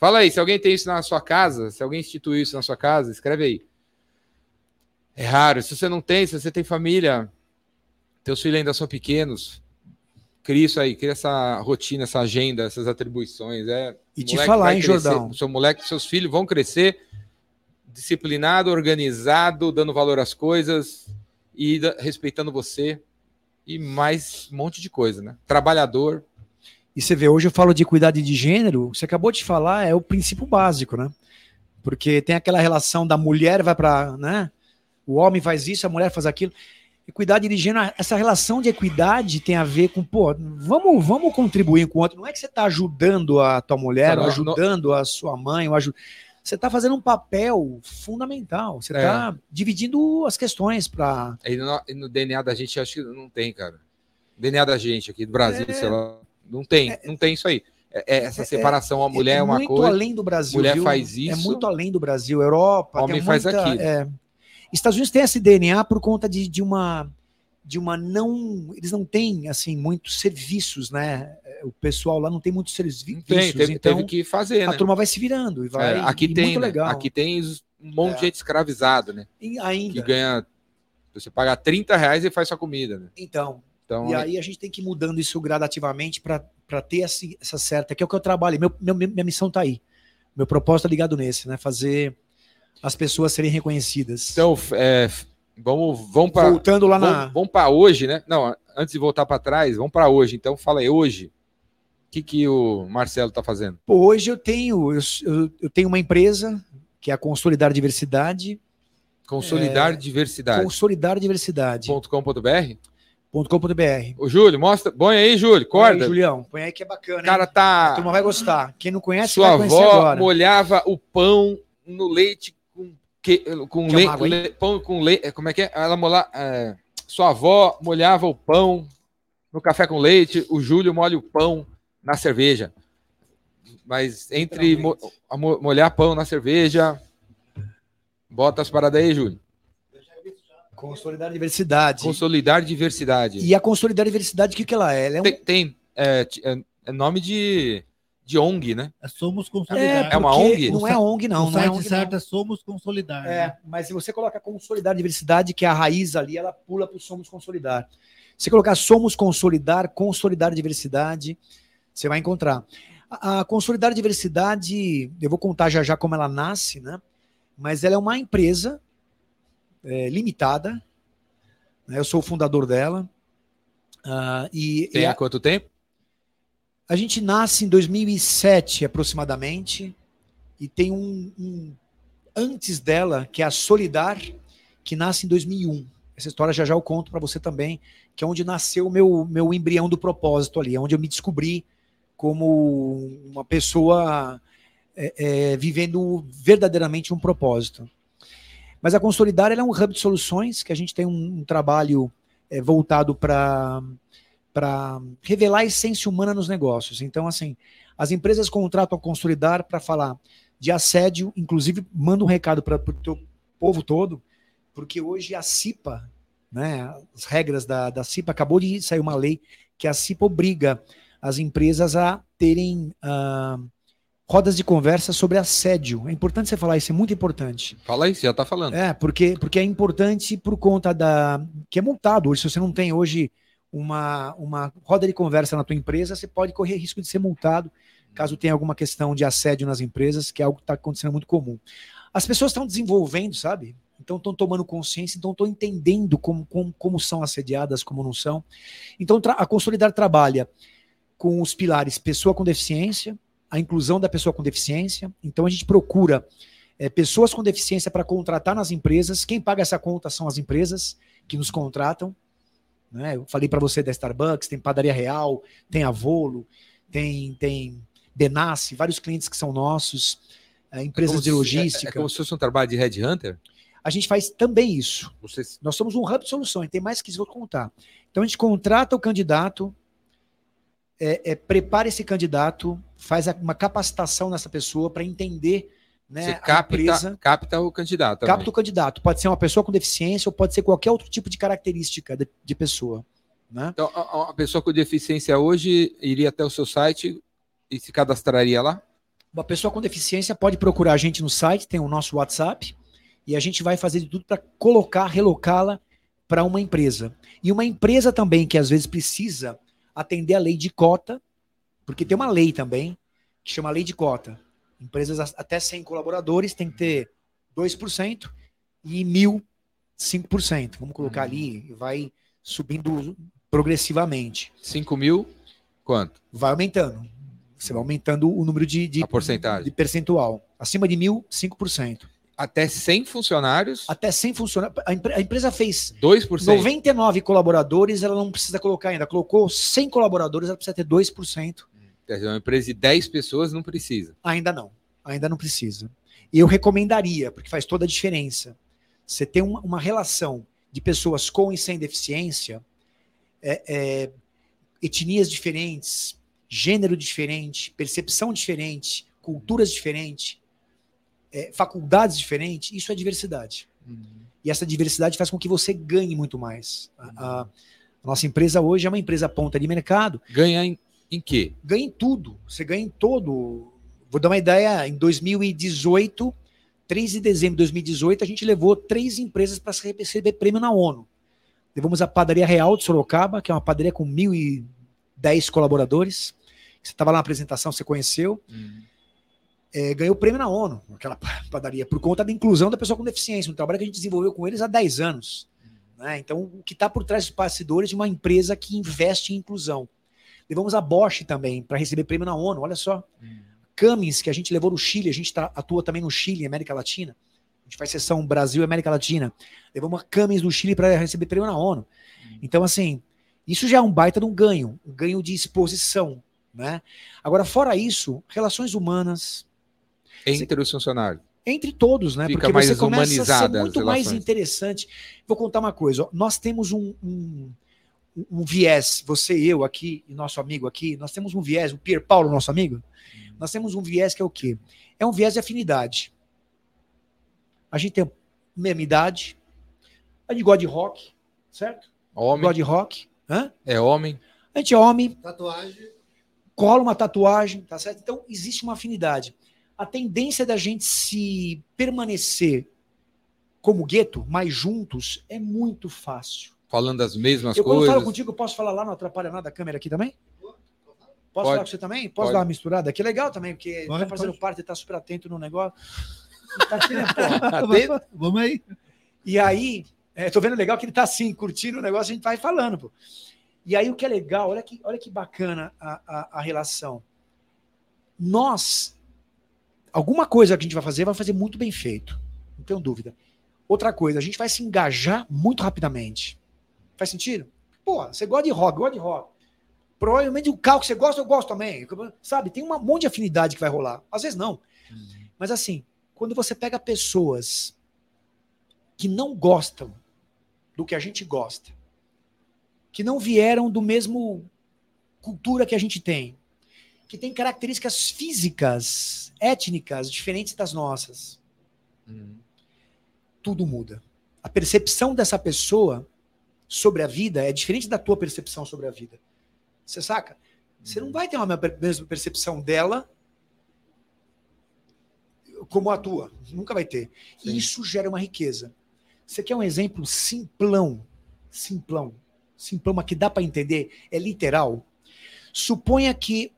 Fala aí, se alguém tem isso na sua casa, se alguém instituiu isso na sua casa, escreve aí. É raro. Se você não tem, se você tem família, teus filhos ainda são pequenos, cria isso aí, cria essa rotina, essa agenda, essas atribuições. É, E te falar, hein, crescer, Jordão? Seu moleque, seus filhos vão crescer disciplinado, organizado, dando valor às coisas e respeitando você e mais um monte de coisa, né? Trabalhador. E você vê, hoje eu falo de equidade de gênero, você acabou de falar, é o princípio básico, né? Porque tem aquela relação da mulher vai para, né? O homem faz isso, a mulher faz aquilo. Equidade de gênero, essa relação de equidade tem a ver com, pô, vamos, vamos contribuir com o outro. Não é que você está ajudando a tua mulher, Não, ou não, ajudando a sua mãe, ou aju... você está fazendo um papel fundamental. Você É. está dividindo as questões para. E no DNA da gente, acho que não tem, cara. DNA da gente aqui do Brasil, É. sei lá. Não tem, não tem isso aí. É, é essa separação, a mulher é, uma muito coisa, além do Brasil. mulher viu? faz É isso, muito além do Brasil. Europa. homem faz muita- aquilo. é. Estados Unidos tem esse DNA por conta de, de uma de uma não eles não têm assim muitos serviços, né? O pessoal lá não tem muitos serviços. tem, teve, então teve que fazer, a né? turma vai se virando e vai. É, aqui e tem, muito né? legal. aqui tem um monte de É. gente escravizada, né? E Que ainda. ganha, você paga 30 reais e faz sua comida, né? Então, Então, e aí a gente tem que ir mudando isso gradativamente para ter essa, essa certa, que é o que eu trabalho. Meu, meu- minha missão tá aí. Meu propósito é ligado nesse, né? Fazer as pessoas serem reconhecidas. então é, vamos, vamos para Voltando lá na. vamos, vamos para hoje, né? Não, antes de voltar para trás, vamos para hoje. Então, fala aí, hoje, o que, que o Marcelo tá fazendo? Pô, hoje eu tenho, eu, eu- tenho uma empresa que é a Consolidar Diversidade. Consolidar diversidade. Consolidar Diversidade.com.br. .com.br. Ô, Júlio, mostra. Põe aí, Júlio, Põe aí, corda. Julião, põe aí que é bacana. o cara hein? A tá. turma vai gostar. Quem não conhece, Sua vai avó agora. molhava o pão no leite com, que, com le- água aí? le- pão com leite. Como é que é? Ela mola, é, sua avó molhava o pão no café com leite, o Júlio molha o pão na cerveja. Mas entre a mo- molhar pão na cerveja, bota as paradas aí, Júlio. Consolidar Diversidade. Consolidar diversidade. E a Consolidar Diversidade, o que, que ela é? Ela é um Tem, tem, é, é- é nome de, de ONG, né? Somos É, consolidados. É uma ONG? Não é ONG, não. o não é ONG, certo não. é Somos Consolidar. né? É, mas se você colocar Consolidar Diversidade, que é a raiz ali, ela pula para o Somos Consolidar. Se você colocar Somos Consolidar, Consolidar Diversidade, você vai encontrar. A, a Consolidar Diversidade, eu vou contar já já como ela nasce, né? Mas ela é uma empresa é, limitada. né? Eu sou o fundador dela. Ah, e Tem e há a, quanto tempo? a gente nasce em 2007 aproximadamente e tem um, um antes dela que é a Solidar que nasce em 2001. Essa história já já eu conto para você também, que é onde nasceu o meu meu embrião do propósito ali, é onde eu me descobri como uma pessoa é, é, vivendo verdadeiramente um propósito. Mas a Consolidar é um hub de soluções que a gente tem um, um trabalho é, voltado para para revelar a essência humana nos negócios. Então, assim, as empresas contratam a Consolidar para falar de assédio, inclusive manda um recado para o teu povo todo, porque hoje a CIPA, né, as regras da, da CIPA, acabou de sair uma lei que a CIPA obriga as empresas a terem ah, rodas de conversa sobre assédio. É importante você falar isso, é muito importante. Fala você já tá falando. É, porque, porque é importante por conta da. que é multado hoje. Se você não tem hoje uma, uma roda de conversa na tua empresa, você pode correr risco de ser multado caso tenha alguma questão de assédio nas empresas, que é algo que está acontecendo muito comum. as pessoas estão desenvolvendo, sabe? Então estão tomando consciência, então estão entendendo como, como, como são assediadas, como não são. Então a Consolidar trabalha com os pilares pessoa com deficiência, a inclusão da pessoa com deficiência. Então a gente procura é, pessoas com deficiência para contratar nas empresas. Quem paga essa conta são as empresas que nos contratam. Né? Eu falei para você da Starbucks, tem Padaria Real, tem Avolo, tem, tem Benassi, vários clientes que são nossos, é, empresas é de logística. É, é, como se fosse um trabalho de headhunter? A gente faz também isso. Vocês... Nós somos um hub de soluções, tem mais que isso, vou contar. Então a gente contrata o candidato, é, é, prepara esse candidato, faz uma capacitação nessa pessoa para entender né, Você capta, empresa, capta o candidato. Capta também. o candidato. Pode ser uma pessoa com deficiência ou pode ser qualquer outro tipo de característica de, de pessoa. Né? Então, a, a pessoa com deficiência hoje iria até o seu site e se cadastraria lá? Uma pessoa com deficiência pode procurar a gente no site, tem o nosso WhatsApp, e a gente vai fazer de tudo para colocar, relocá-la para uma empresa. E uma empresa também que às vezes precisa atender a lei de cota, porque tem uma lei também que chama lei de cota. Empresas até 100 colaboradores tem que ter 2% e mil 5%. Vamos colocar ali, vai subindo progressivamente. 5 mil, quanto? Vai aumentando. Você vai aumentando o número de, de, a porcentagem. de percentual. Acima de mil, 5%. Até 100 funcionários? Até 100 funcionários. A, a empresa fez 2%. 99 colaboradores, ela não precisa colocar ainda. Colocou 100 colaboradores, ela precisa ter 2%. Quer dizer, uma empresa de 10 pessoas não precisa. Ainda não. Ainda não precisa. E eu recomendaria, porque faz toda a diferença. Você ter uma, uma relação de pessoas com e sem deficiência, é, é, etnias diferentes, gênero diferente, percepção diferente, culturas diferentes, é, faculdades diferentes, isso é diversidade. Uhum. E essa diversidade faz com que você ganhe muito mais. Uhum. A, a, nossa empresa hoje é uma empresa ponta de mercado. Ganha em, em quê? Ganha em tudo. Você ganha em todo. Vou dar uma ideia, em 2018, 3 de dezembro de 2018, a gente levou três empresas para receber prêmio na ONU. Levamos a Padaria Real de Sorocaba, que é uma padaria com 1.010 colaboradores. Você estava lá na apresentação, você conheceu. Uhum. É, ganhou prêmio na ONU, aquela padaria, por conta da inclusão da pessoa com deficiência, um trabalho que a gente desenvolveu com eles há 10 anos. Né? Então, o que está por trás dos bastidores de uma empresa que investe em inclusão. Levamos a Bosch também para receber prêmio na ONU, olha só. Hum. Cummins, que a gente levou no Chile, a gente tá, atua também no Chile, América Latina. A gente faz sessão Brasil e América Latina. Levamos a Cummins no Chile para receber prêmio na ONU. Hum. Então, assim, isso já é um baita de um ganho, um ganho de exposição. Né? Agora, fora isso, relações humanas. Entre você, os funcionários. Entre todos, né? Fica Porque você começa a ser muito mais interessante. Vou contar uma coisa. Ó. Nós temos um, um um viés, você e eu aqui, e nosso amigo aqui, nós temos um viés, o Pier Paulo, nosso amigo, uhum. nós temos um viés que é o quê? É um viés de afinidade. A gente tem a mesma idade, a gente gosta de rock, certo? Homem. Gosta de rock. Hã? É homem. A gente é homem. Tatuagem. Cola uma tatuagem, tá certo? Então, existe uma afinidade. A tendência da gente se permanecer como gueto, mais juntos, é muito fácil falando as mesmas eu, coisas. Quando eu falo contigo, posso falar lá, não atrapalha nada a câmera aqui também? Posso pode, falar com você também? Posso pode. dar uma misturada? Que legal também, porque pode, tá fazendo pode. parte, tá super atento no negócio. Tá atento? Vamos aí. E aí, é, tô vendo legal que ele tá assim, curtindo o negócio, a gente vai falando, pô. E aí o que é legal, olha que, olha que bacana a, a, a relação. Nós, alguma coisa que a gente vai fazer, vai fazer muito bem feito. Não tenho dúvida. Outra coisa, a gente vai se engajar muito rapidamente. Faz sentido? Pô, você gosta de rock, gosta de rock. Provavelmente o carro que você gosta, eu gosto também. Sabe? Tem um monte de afinidade que vai rolar. Às vezes não. Uhum. Mas assim, quando você pega pessoas que não gostam do que a gente gosta, que não vieram do mesmo cultura que a gente tem, que tem características físicas, étnicas diferentes das nossas, uhum. tudo muda. A percepção dessa pessoa sobre a vida é diferente da tua percepção sobre a vida. Você saca? Você não vai ter uma mesma percepção dela como a tua. Nunca vai ter. Sim. Isso gera uma riqueza. Você quer um exemplo simplão? Simplão. Simplão, mas que dá para entender? É literal. Suponha que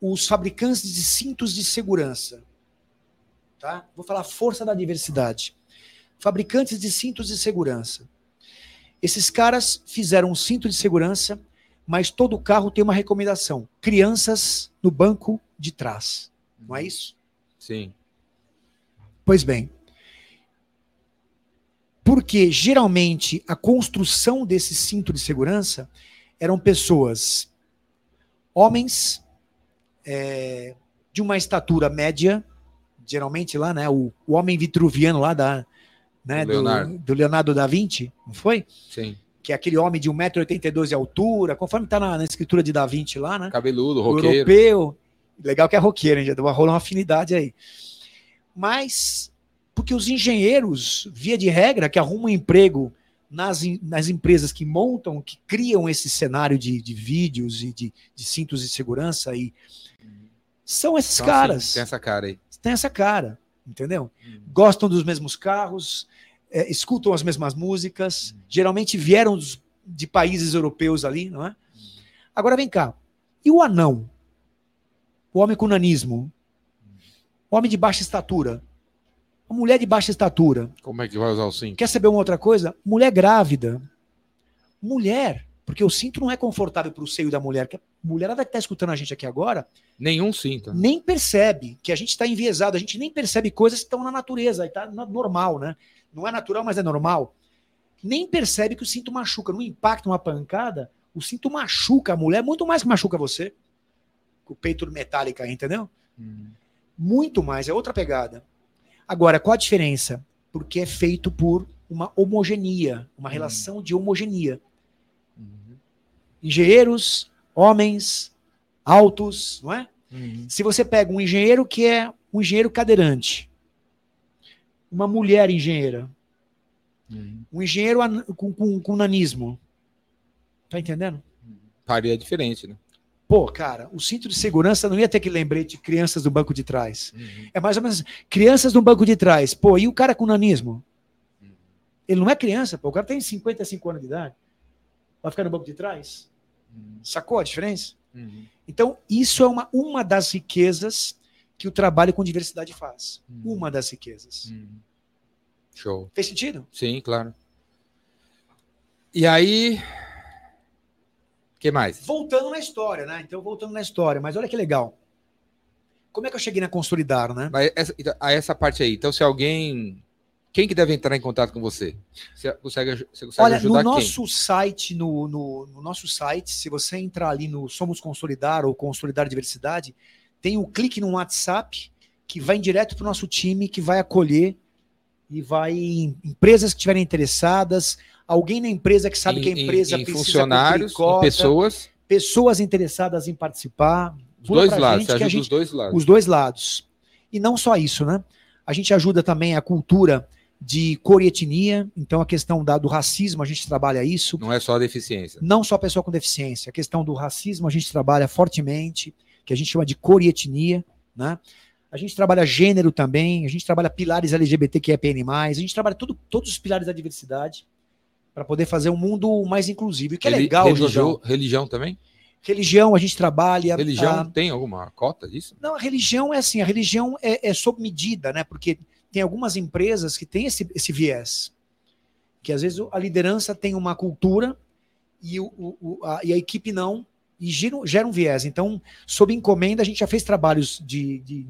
os fabricantes de cintos de segurança tá? Vou falar força da diversidade. Fabricantes de cintos de segurança. Esses caras fizeram um cinto de segurança, mas todo carro tem uma recomendação: crianças no banco de trás. Não é isso? Sim. Pois bem. Porque geralmente a construção desse cinto de segurança eram pessoas, homens é, de uma estatura média, geralmente lá, né? O, o homem vitruviano lá da, né, Do Leonardo. Do, do Leonardo da Vinci, não foi? Sim. Que é aquele homem de 1,82m de altura, conforme está na, na escritura de Da Vinci lá, né? Cabeludo, roqueiro. europeu. Legal que é roqueiro, hein? já deu uma, rolou uma afinidade aí. Mas, porque os engenheiros, via de regra, que arrumam emprego nas, nas empresas que montam, que criam esse cenário de, de vídeos e de, de cintos de segurança, e são esses Então, caras. assim, tem essa cara aí. Tem essa cara, entendeu? Hum. Gostam dos mesmos carros, é, escutam as mesmas músicas, Hum. geralmente vieram dos- de países europeus ali, não é? Agora vem cá. E o anão? O homem com nanismo? O homem de baixa estatura? A mulher de baixa estatura? Como é que vai usar o cinto? Quer saber uma outra coisa? Mulher grávida. Mulher, porque o cinto não é confortável para o seio da mulher. que A mulherada que está escutando a gente aqui agora Nenhum cinto. nem percebe que a gente está enviesado, a gente nem percebe coisas que estão na natureza, está normal, né? Não é natural, mas é normal. Nem percebe que o cinto machuca. No impacto, uma pancada, o cinto machuca a mulher muito mais que machuca você. Com o peito metálico aí, entendeu? Hum. Muito mais, é outra pegada. Agora, qual a diferença? Porque é feito por uma homogeneia, uma relação de homogeneia. Engenheiros, homens, altos, não é? Uhum. Se você pega um engenheiro que é um engenheiro cadeirante, uma mulher engenheira, Uhum. um engenheiro com, com, com nanismo, tá entendendo? Faria diferente, né? Pô, cara, o cinto de segurança não ia ter que lembrete de crianças do banco de trás. Uhum. É mais ou menos crianças no banco de trás. Pô, e o cara com nanismo? Uhum. Ele não é criança, pô. O cara tem 55 anos de idade. Vai ficar no banco de trás? Uhum. Sacou a diferença? Uhum. Então, isso é uma, uma das riquezas que o trabalho com diversidade faz. Uhum. Uma das riquezas. Uhum. Show. Fez sentido? Sim, claro. E aí. O que mais? Voltando na história, né? Então, voltando na história. Mas olha que legal. Como é que eu cheguei na Consolidar, né? Mas essa, então, a essa parte aí. Então, se alguém. Quem que deve entrar em contato com você? Você consegue, você consegue Olha, ajudar no quem? nosso site, no, no, no nosso site, se você entrar ali no Somos Consolidar ou Consolidar Diversidade, tem um clique no WhatsApp que vai direto para o nosso time, que vai acolher e vai empresas que estiverem interessadas, alguém na empresa que sabe Em- que a em- empresa em, precisa funcionários, cumprir em cota, pessoas, pessoas interessadas em participar. os dois lados. gente ajuda gente- os dois lados. os dois lados. E não só isso, né? A gente ajuda também a cultura de cor e etnia, então a questão da, do racismo, a gente trabalha isso. Não é só a deficiência. Não só a pessoa com deficiência, a questão do racismo a gente trabalha fortemente, que a gente chama de cor e etnia, né? A gente trabalha gênero também, a gente trabalha pilares LGBTQIAPN+, a gente trabalha tudo, todos os pilares da diversidade para poder fazer um mundo mais inclusivo. E o que é legal, religião, Jojão, religião também? religião a gente trabalha... Religião ah, tem alguma cota disso? não, a religião é assim, a religião é, é sob medida, né? Porque tem algumas empresas que têm esse, esse viés. Que às vezes a liderança tem uma cultura e, o, o- a, e a equipe não, e gera, gera um viés. Então, sob encomenda, a gente já fez trabalhos de, de-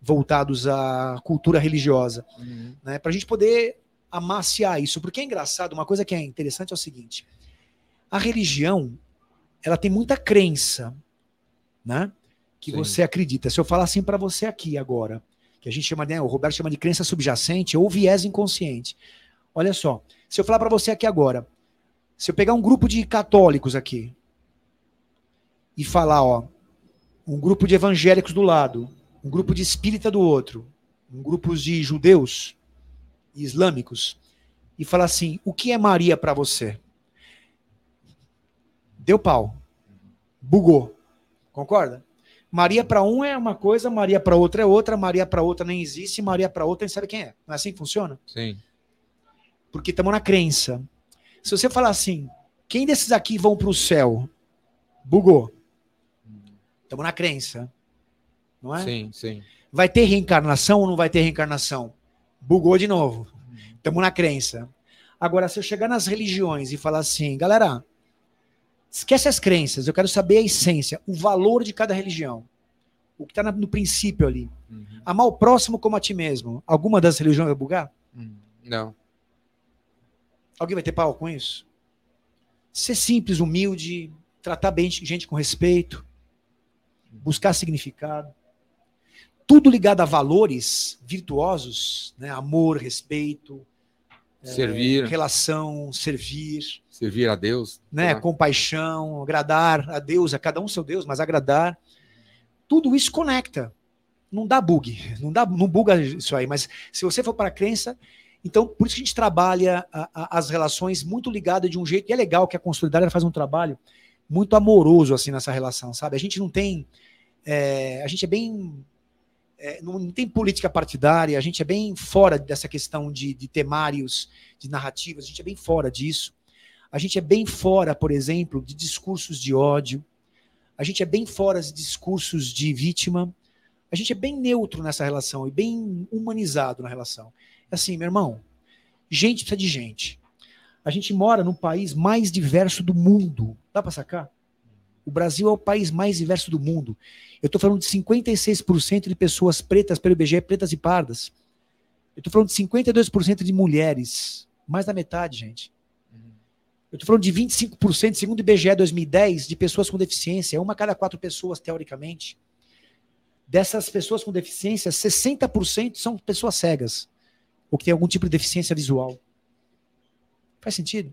voltados à cultura religiosa, né? Para a gente poder amaciar isso. Porque é engraçado, uma coisa que é interessante é o seguinte: a religião ela tem muita crença, né? Que Sim. você acredita. Se eu falar assim para você aqui agora, que a gente chama, né, o Roberto chama de crença subjacente ou viés inconsciente. Olha só, se eu falar para você aqui agora, se eu pegar um grupo de católicos aqui e falar, ó, um grupo de evangélicos do lado, um grupo de espírita do outro, um grupo de judeus e islâmicos, e falar assim: o que é Maria para você? Deu pau. Bugou. Concorda? Maria para um é uma coisa, Maria para outra é outra, Maria para outra nem existe, Maria para outra nem sabe quem é. Não é assim que funciona? Sim. Porque estamos na crença. Se você falar assim, quem desses aqui vão para o céu? Bugou. Estamos na crença. Não é? Sim, sim. Vai ter reencarnação ou não vai ter reencarnação? Bugou de novo. Estamos na crença. Agora, se eu chegar nas religiões e falar assim, galera, esquece as crenças, eu quero saber a essência, o valor de cada religião. O que está no princípio ali. Uhum. Amar o próximo como a ti mesmo. Alguma das religiões vai bugar? Uhum. Não. Alguém vai ter pau com isso? Ser simples, humilde, tratar bem gente com respeito, buscar significado. Tudo ligado a valores virtuosos, né? amor, respeito, Servir. é, relação, servir, Servir a Deus. né? Tá. compaixão, agradar a Deus, a cada um seu Deus, mas agradar. Tudo isso conecta. Não dá bug, não dá, não buga isso aí. Mas se você for para a crença, então por isso que a gente trabalha a- a- as relações muito ligadas de um jeito. E é legal que a Consolidada faz um trabalho muito amoroso assim nessa relação, sabe? A gente não tem, é, a gente é bem é, não, não tem política partidária, a gente é bem fora dessa questão de, de temários, de narrativas, a gente é bem fora disso. A gente é bem fora, por exemplo, de discursos de ódio. A gente é bem fora de discursos de vítima. A gente é bem neutro nessa relação e bem humanizado na relação. É assim, meu irmão, gente precisa de gente. A gente mora no país mais diverso do mundo. Dá para sacar? O Brasil é o país mais diverso do mundo. Eu estou falando de 56% de pessoas pretas pelo IBGE, pretas e pardas. Eu estou falando de 52% de mulheres. Mais da metade, gente. Eu estou falando de 25%, segundo o IBGE 2010, de pessoas com deficiência. Uma cada quatro pessoas, teoricamente. Dessas pessoas com deficiência, 60% são pessoas cegas. Ou que têm algum tipo de deficiência visual. Faz sentido?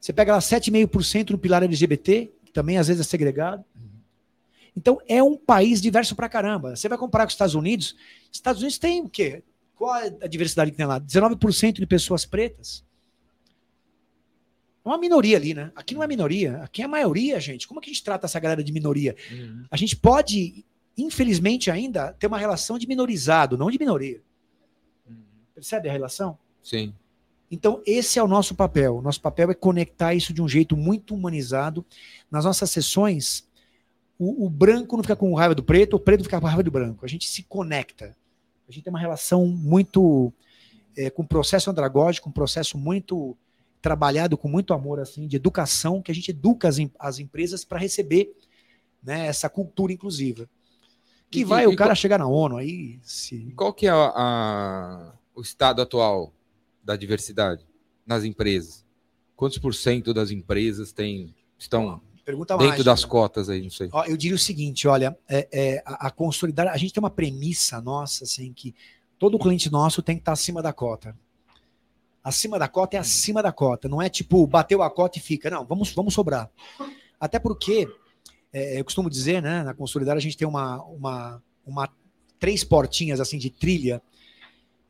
Você pega lá 7,5% no pilar LGBT, que também às vezes é segregado. Então é um país diverso pra caramba. Você vai comparar com os Estados Unidos, Estados Unidos tem o quê? Qual a diversidade que tem lá? 19% de pessoas pretas. É uma minoria ali, né? Aqui não é minoria, aqui é a maioria, gente. Como é que a gente trata essa galera de minoria? Uhum. A gente pode, infelizmente ainda, ter uma relação de minorizado, não de minoria. Percebe a relação? Sim. Então, esse é o nosso papel. O nosso papel é conectar isso de um jeito muito humanizado. Nas nossas sessões, o, o branco não fica com raiva do preto, o preto fica com raiva do branco. A gente se conecta. A gente tem uma relação muito. é, com um processo andragógico, um processo muito trabalhado com muito amor, assim, de educação, que a gente educa as, as empresas para receber né, essa cultura inclusiva. Que E- vai e o cara qual- chegar na ONU aí. Se... Qual que é a- a- o estado atual da diversidade nas empresas? Quantos por cento das empresas têm, estão Pergunta dentro mágica. das cotas aí? Não sei. Eu diria o seguinte, olha, é, é, a, a consolidar, a gente tem uma premissa nossa, assim, que todo cliente nosso tem que estar acima da cota. Acima da cota é acima da cota, não é tipo, bateu a cota e fica, não, vamos, vamos sobrar. Até porque, é, eu costumo dizer, né, na consolidar a gente tem uma, uma, uma três portinhas, assim, de trilha,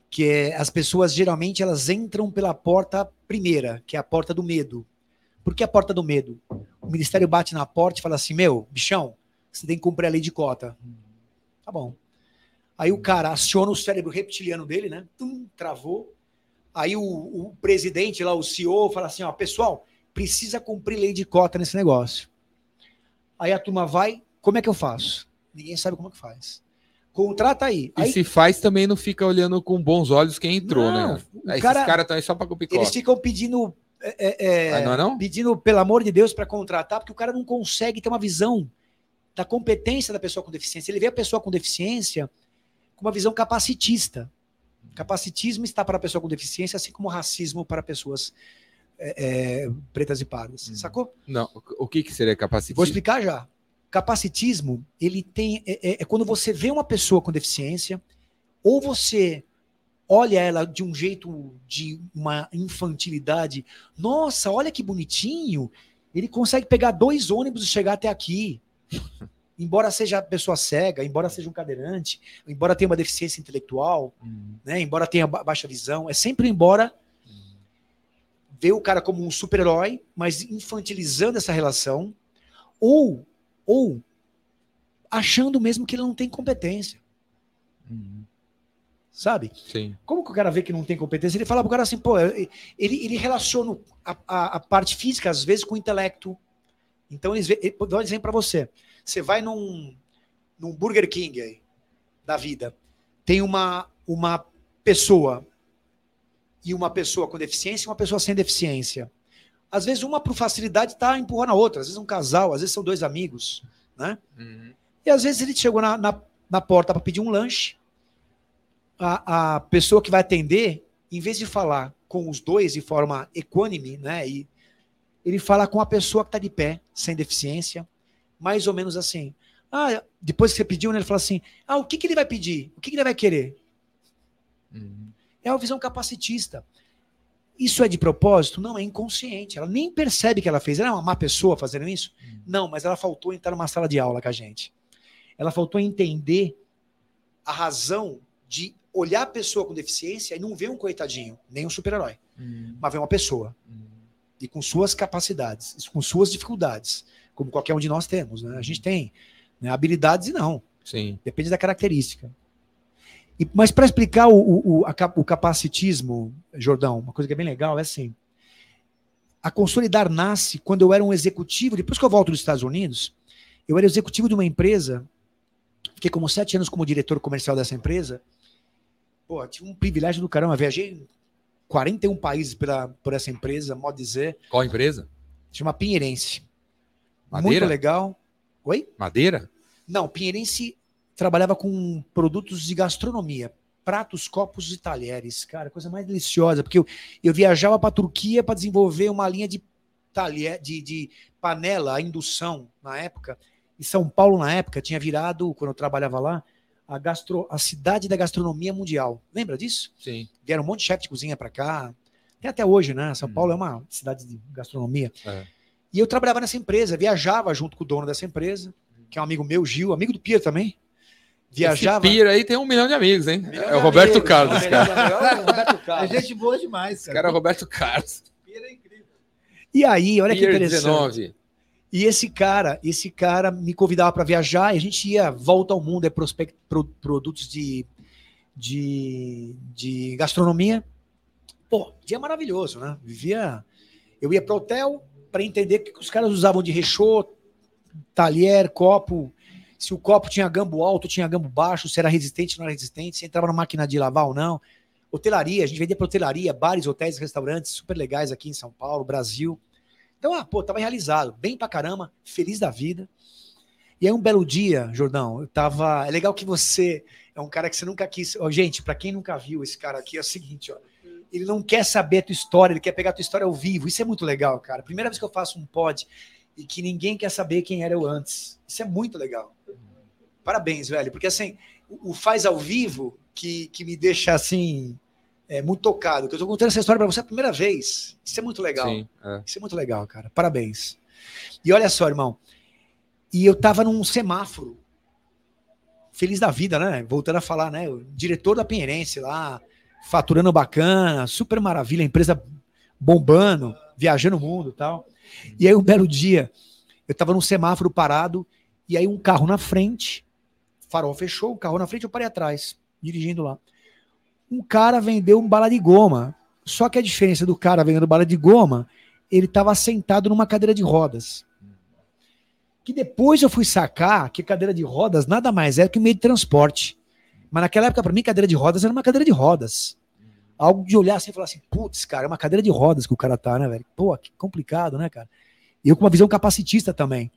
que é, as pessoas, geralmente, elas entram pela porta primeira, que é a porta do medo. Por que a porta do medo? O ministério bate na porta e fala assim: Meu, bichão, você tem que cumprir a lei de cota. Tá bom. Aí o cara aciona o cérebro reptiliano dele, né? Tum, travou. Aí o, o presidente lá, o CEO, fala assim: Ó, pessoal, precisa cumprir lei de cota nesse negócio. Aí a turma vai: Como é que eu faço? Ninguém sabe como é que faz. Contrata aí. E aí se faz também não fica olhando com bons olhos quem entrou, Não, né? Esses cara- caras estão aí só para cumprir eles ficam pedindo. é, é, é, Ah, não é não? pedindo, pelo amor de Deus, para contratar, porque o cara não consegue ter uma visão da competência da pessoa com deficiência. Ele vê a pessoa com deficiência com uma visão capacitista. Capacitismo está para a pessoa com deficiência, assim como racismo para pessoas é, é, pretas e pardas. Uhum. Sacou? Não, o que, que seria capacitismo? Vou explicar já. Capacitismo, ele tem. É, é- é quando você vê uma pessoa com deficiência, ou você olha ela de um jeito de uma infantilidade. Nossa, olha que bonitinho. Ele consegue pegar dois ônibus e chegar até aqui. Embora seja pessoa cega, embora seja um cadeirante, embora tenha uma deficiência intelectual, Uhum. né? Embora tenha ba- baixa visão, é sempre embora ver o cara como um super-herói, mas infantilizando essa relação, ou ou achando mesmo que ele não tem competência, Uhum. sabe? Sim. Como que o cara vê que não tem competência? Ele fala pro cara assim, pô, ele, ele relaciona a, a, a parte física, às vezes, com o intelecto. Então, eles vê, ele- vou dar um exemplo para você. Você vai num, num Burger King aí, da vida tem uma, uma pessoa e uma pessoa com deficiência e uma pessoa sem deficiência. Às vezes uma por facilidade está empurrando a outra, às vezes um casal, às vezes são dois amigos, né? Uhum. E às vezes ele chegou na, na, na porta para pedir um lanche, a, a pessoa que vai atender, em vez de falar com os dois de forma equânime, né? E ele fala com a pessoa que está de pé, sem deficiência, mais ou menos assim. Ah, depois que você pediu, né, ele fala assim: ah, o que, que ele vai pedir? O que, que ele vai querer? Uhum. É uma visão capacitista. Isso é de propósito? Não, é inconsciente. Ela nem percebe que ela fez. Ela é uma má pessoa fazendo isso? Não, mas ela faltou entrar numa sala de aula com a gente. Ela faltou entender a razão de olhar a pessoa com deficiência e não ver um coitadinho, nem um super-herói, Uhum. mas ver uma pessoa. Uhum. E com suas capacidades, com suas dificuldades, como qualquer um de nós temos. Né? A gente tem né, habilidades e não. Sim. Depende da característica. E- mas para explicar o, o, o, a o capacitismo, Jordão, uma coisa que é bem legal é assim: a Consolidar nasce quando eu era um executivo, depois que eu volto dos Estados Unidos, eu era executivo de uma empresa, fiquei como sete anos como diretor comercial dessa empresa. Pô, tive um privilégio do caramba, viajei em 41 países pela, por essa empresa, modo dizer, Qual empresa? chama Pinheirense. Madeira? Muito legal. Oi? Madeira? Não, Pinheirense trabalhava com produtos de gastronomia, pratos, copos e talheres. Cara, coisa mais deliciosa, porque eu, eu viajava para a Turquia para desenvolver uma linha de talher, de, de panela a indução na época. E São Paulo, na época, tinha virado, quando eu trabalhava lá, a, gastro, a cidade da gastronomia mundial. Lembra disso? Sim. Vieram um monte de chefe de cozinha para cá. Tem até hoje, né? São Hum. Paulo é uma cidade de gastronomia. É. E eu trabalhava nessa empresa, viajava junto com o dono dessa empresa, que é um amigo meu, Gil, amigo do Pierre também. Viajava. Esse Pira aí tem um milhão de amigos, hein? Milhão É o Roberto amigos, Carlos, cara. é o Roberto Carlos. gente boa demais, Esse cara. cara é o Roberto Carlos. Pira é incrível. E aí, olha que Pier interessante. 19. E esse cara, esse cara me convidava para viajar e a gente ia volta ao mundo, é prospect, pro- produtos de, de, de gastronomia. Pô, dia maravilhoso, né? Vivia. Eu ia para hotel para entender o que os caras usavam de rechô, talher, copo. Se o copo tinha gambo alto, tinha gambo baixo, se era resistente, não era resistente, se entrava na máquina de lavar ou não. Hotelaria, a gente vendia para hotelaria, bares, hotéis, restaurantes super legais aqui em São Paulo, Brasil. Então, ah, pô, tava realizado, bem pra caramba, feliz da vida. E aí, um belo dia, Jordão, eu tava. É legal que você é um cara que você nunca quis. Ó, gente, pra quem nunca viu esse cara aqui, é o seguinte, ó. Ele não quer saber a tua história, ele quer pegar a tua história ao vivo. Isso é muito legal, cara. Primeira vez que eu faço um pod e que ninguém quer saber quem era eu antes. Isso é muito legal. Parabéns, velho. Porque assim, o faz ao vivo que, que me deixa assim. É, muito tocado. Que eu tô contando essa história pra você a primeira vez. Isso é muito legal. Sim. é. Isso é muito legal, cara. Parabéns. E olha só, irmão. E eu tava num semáforo. Feliz da vida, né? Voltando a falar, né? O diretor da Pinheirense lá, faturando bacana, super maravilha, empresa bombando, viajando o mundo tal. E aí, um belo dia, eu tava num semáforo parado, e aí um carro na frente, farol fechou, o carro na frente, eu parei atrás, dirigindo lá. Um cara vendeu um bala de goma. Só que a diferença do cara vendendo bala de goma, ele estava sentado numa cadeira de rodas. Que depois eu fui sacar que cadeira de rodas nada mais é que meio de transporte. Mas naquela época, para mim, cadeira de rodas era uma cadeira de rodas. Algo de olhar assim e falar assim, putz, cara, é uma cadeira de rodas que o cara tá, né, velho? Pô, que complicado, né, cara? E eu com uma visão capacitista também.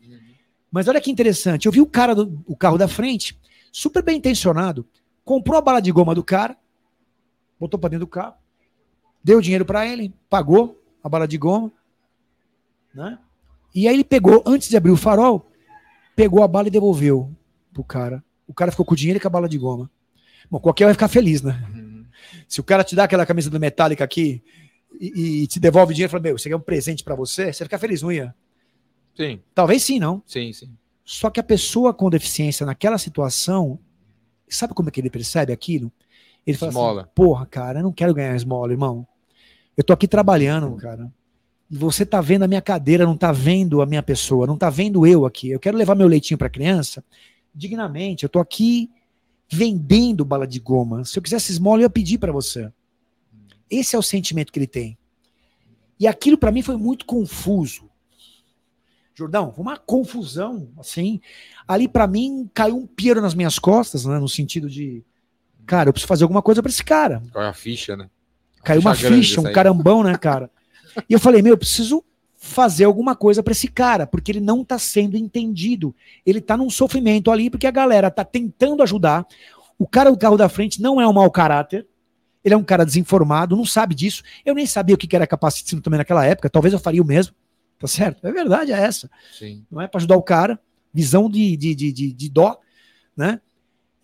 Mas olha que interessante, eu vi o cara do o carro da frente, super bem intencionado, comprou a bala de goma do cara, botou para dentro do carro, deu dinheiro para ele, pagou a bala de goma, né? E aí ele pegou, antes de abrir o farol, pegou a bala e devolveu pro cara. O cara ficou com o dinheiro e com a bala de goma. Bom, qualquer um vai ficar feliz, né? Uhum. Se o cara te dá aquela camisa do Metallica aqui e, e te devolve dinheiro e fala, meu, isso aqui é um presente para você, você fica feliz, não ia? Sim, Talvez sim, não. sim, sim. Só que a pessoa com deficiência naquela situação, sabe como é que ele percebe aquilo? Ele fala Esmola. assim, porra, cara, eu não quero ganhar esmola, irmão. Eu tô aqui trabalhando, cara. E você tá vendo a minha cadeira, não tá vendo a minha pessoa, não tá vendo eu aqui. Eu quero levar meu leitinho pra criança dignamente. Eu tô aqui vendendo bala de goma. Se eu quisesse esmola, eu ia pedir para você. Esse é o sentimento que ele tem. E aquilo para mim foi muito confuso. Jordão, foi uma confusão, assim. Ali, pra mim, caiu um piero nas minhas costas, né? No sentido de, cara, eu preciso fazer alguma coisa pra esse cara. É a ficha, né? Caiu uma Ficha um carambão, né, cara? E eu falei, meu, eu preciso fazer alguma coisa pra esse cara, porque ele não tá sendo entendido. Ele tá num sofrimento ali, porque a galera tá tentando ajudar. O cara do carro da frente não é um mau caráter. Ele é um cara desinformado, não sabe disso. Eu nem sabia o que era capacitismo também naquela época. Talvez eu faria o mesmo. Tá certo? É verdade, é essa Sim. não é para ajudar o cara, visão de, de, de, de, de dó, né?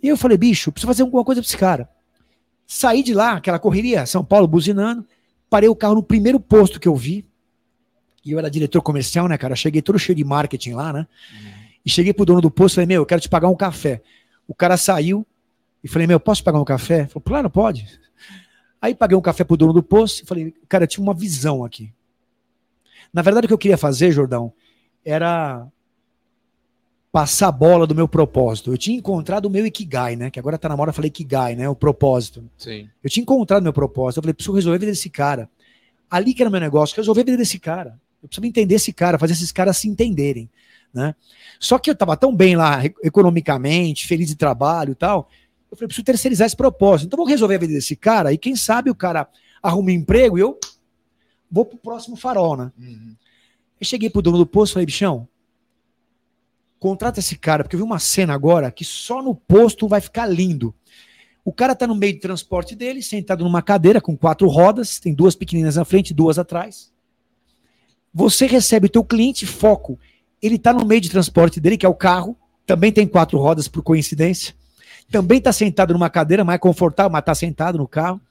E eu falei, bicho, preciso fazer alguma coisa pra esse cara. Saí de lá, aquela correria, São Paulo buzinando, parei o carro no primeiro posto que eu vi, e eu era diretor comercial, né, cara? Cheguei todo cheio de marketing lá, né? E cheguei pro dono do posto e falei, meu, eu quero te pagar um café. O cara saiu e falei, meu, posso pagar um café? Ele falou, claro, pode. Aí paguei um café pro dono do posto e falei, cara, eu tive uma visão aqui. Na verdade, o que eu queria fazer, Jordão, era passar a bola do meu propósito. Eu tinha encontrado o meu Ikigai, né? Que agora tá na moda, eu falei Ikigai, né? O propósito. Sim. Eu tinha encontrado meu propósito. Eu falei, preciso resolver a vida desse cara. Ali que era o meu negócio, resolver a vida desse cara. Eu preciso entender esse cara, fazer esses caras se entenderem, né? Só que eu tava tão bem lá, economicamente, feliz de trabalho e tal. Eu falei, preciso terceirizar esse propósito. Então vou resolver a vida desse cara e quem sabe o cara arruma um emprego e eu vou pro próximo farol, né? Uhum. Eu cheguei pro dono do posto e falei, bichão, contrata esse cara, porque eu vi uma cena agora que só no posto vai ficar lindo. O cara tá no meio de transporte dele, sentado numa cadeira com quatro rodas, tem duas pequeninas na frente, duas atrás. Você recebe o teu cliente, foco. Ele tá no meio de transporte dele, que é o carro, também tem quatro rodas por coincidência. Também tá sentado numa cadeira mais confortável, mas tá sentado no carro.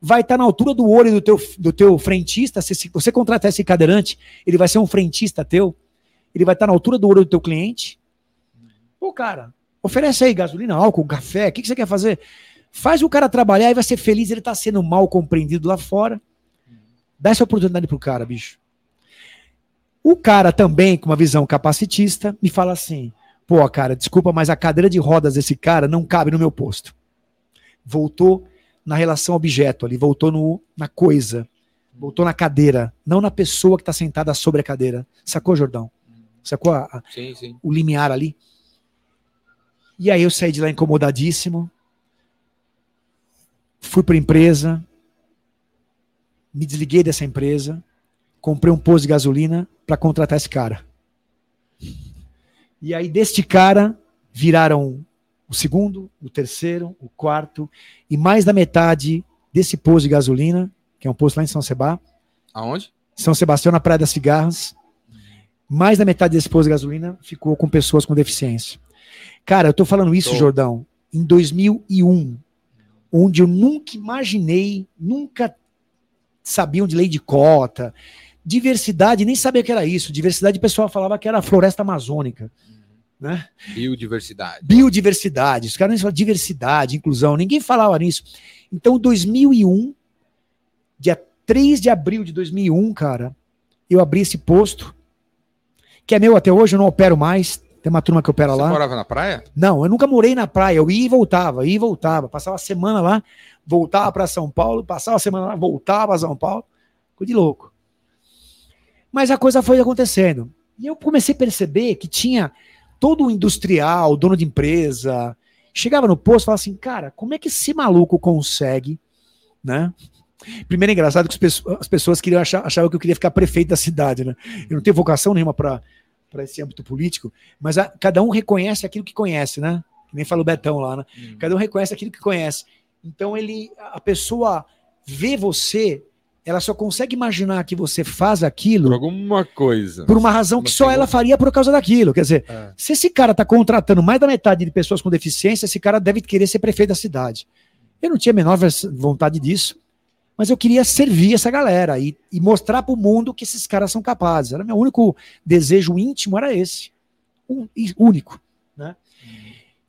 Vai estar na altura do olho do teu, do teu frentista. Se você contratar esse cadeirante, ele vai ser um frentista teu. Ele vai estar na altura do olho do teu cliente. Pô, cara, oferece aí gasolina, álcool, café. O que, que você quer fazer? Faz o cara trabalhar e vai ser feliz. Ele tá sendo mal compreendido lá fora. Dá essa oportunidade pro cara, bicho. O cara também, com uma visão capacitista, me fala assim: pô, cara, desculpa, mas a cadeira de rodas desse cara não cabe no meu posto. Voltou na relação objeto ali, voltou no, na coisa, voltou na cadeira, não na pessoa que está sentada sobre a cadeira. Sacou, Jordão? Sacou a- a- Sim, sim. o limiar ali? E aí eu saí de lá incomodadíssimo, fui para empresa, me desliguei dessa empresa, comprei um posto de gasolina para contratar esse cara. E aí deste cara viraram o segundo, o terceiro, o quarto e mais da metade desse posto de gasolina, que é um posto lá em São Sebastião, Aonde? São Sebastião, na Praia das Cigarras. Mais da metade desse posto de gasolina ficou com pessoas com deficiência. Cara, eu tô falando isso, Tô. Jordão, em 2001, onde eu nunca imaginei, nunca sabiam de lei de cota, diversidade, nem sabia que era isso. Diversidade, o pessoal falava que era a floresta amazônica, né? Biodiversidade. Biodiversidade, os caras nem falavam diversidade, inclusão, ninguém falava nisso. Então, 2001, dia 3 de abril de 2001, cara, eu abri esse posto, que é meu até hoje, eu não opero mais, tem uma turma que opera Você lá. morava na praia? Não, eu nunca morei na praia, eu ia e voltava, ia e voltava, passava a semana lá, voltava para São Paulo, passava a semana lá, voltava para São Paulo, coisa de louco. Mas a coisa foi acontecendo. E eu comecei a perceber que tinha todo o industrial, dono de empresa, chegava no posto e falava assim, cara, como é que esse maluco consegue, né? Primeiro é engraçado que as pessoas, as pessoas queriam achar, achavam que eu queria ficar prefeito da cidade, né? Eu não tenho vocação nenhuma para esse âmbito político, mas a- cada um reconhece aquilo que conhece, né? Nem fala o Betão lá, né? Cada um reconhece aquilo que conhece. Então ele, a pessoa vê você, ela só consegue imaginar que você faz Por aquilo alguma coisa. por uma razão que só ela faria por causa daquilo. Quer dizer, É. se esse cara tá contratando mais da metade de pessoas com deficiência, esse cara deve querer ser prefeito da cidade. Eu não tinha a menor vontade disso, mas eu queria servir essa galera e, e mostrar para o mundo que esses caras são capazes. Era meu único desejo íntimo era esse, um, único, né?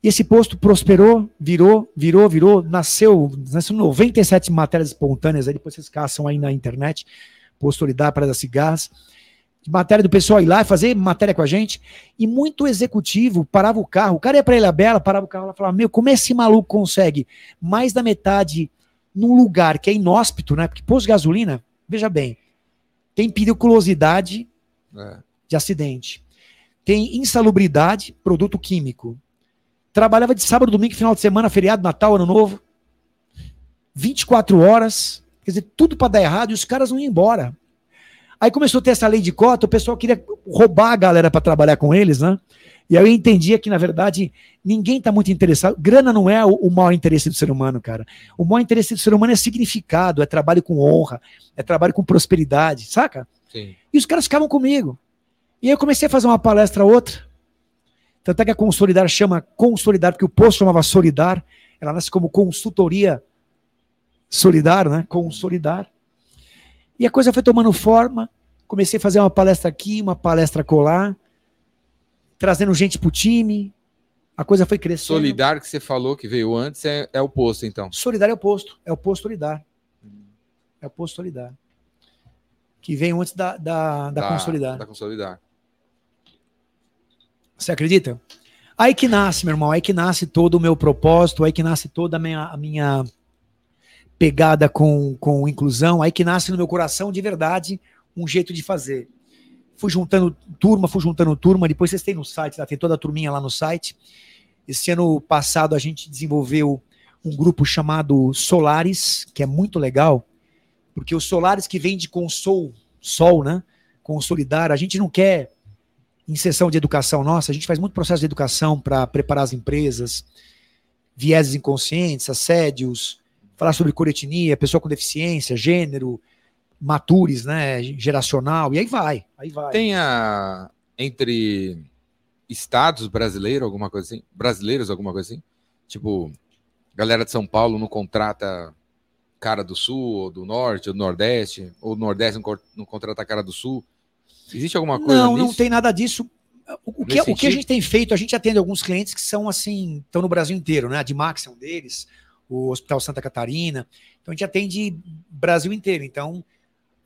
E esse posto prosperou, virou, virou, virou, nasceu, nasceu 97 matérias espontâneas, aí depois vocês caçam aí na internet, posto solidário para das cigarras, de matéria do pessoal ir lá e fazer matéria com a gente, e muito executivo parava o carro, o cara ia para Ilha Bela, parava o carro lá e falava, meu, como esse maluco consegue mais da metade num lugar que é inóspito, né? Porque posto de gasolina, veja bem, tem periculosidade É. de acidente. Tem insalubridade, produto químico. Trabalhava de sábado, domingo, final de semana, feriado, Natal, Ano Novo. 24 horas, quer dizer, tudo para dar errado e os caras não iam embora. Aí começou a ter essa lei de cota, o pessoal queria roubar a galera para trabalhar com eles, né? E aí eu entendia que, na verdade, ninguém está muito interessado. Grana não é o, o maior interesse do ser humano, cara. O maior interesse do ser humano é significado, é trabalho com honra, é trabalho com prosperidade, saca? Sim. E os caras ficavam comigo. E aí eu comecei a fazer uma palestra outra. Tanto é que a Consolidar chama Consolidar, porque o posto chamava Solidar. Ela nasce como consultoria solidária, né? Consolidar. E a coisa foi tomando forma. Comecei a fazer uma palestra aqui, uma palestra colar, trazendo gente pro time. A coisa foi crescendo. Solidar que você falou que veio antes é, é o posto, então. Solidário é o posto. É o posto Solidar. É o posto Solidar. Que veio antes da, da, da, Consolidar. Da Consolidar. Você acredita? Aí que nasce, meu irmão, aí que nasce todo o meu propósito, aí que nasce toda a minha, a minha pegada com, com inclusão, aí que nasce no meu coração de verdade um jeito de fazer. Fui juntando turma, fui juntando turma, depois vocês têm no site, lá, tem toda a turminha lá no site. Esse ano passado a gente desenvolveu um grupo chamado Solares, que é muito legal, porque o Solares que vem de consol, sol, né? Consolidar, a gente não quer em sessão de educação nossa, a gente faz muito processo de educação para preparar as empresas, vieses inconscientes, assédios, falar sobre coretinia, pessoa com deficiência, gênero, matures, né, geracional, e aí vai, aí vai. Tem a, entre estados brasileiros, alguma coisa assim, brasileiros, alguma coisa assim, tipo, galera de São Paulo não contrata cara do Sul, ou do Norte, ou do Nordeste, ou do Nordeste não, não contrata cara do Sul, Existe alguma coisa Não, nisso? não tem nada disso. O, que, o que a gente tem feito, a gente atende alguns clientes que são assim, estão no Brasil inteiro, né? A Dimax é um deles, o Hospital Santa Catarina. Então a gente atende Brasil inteiro. Então,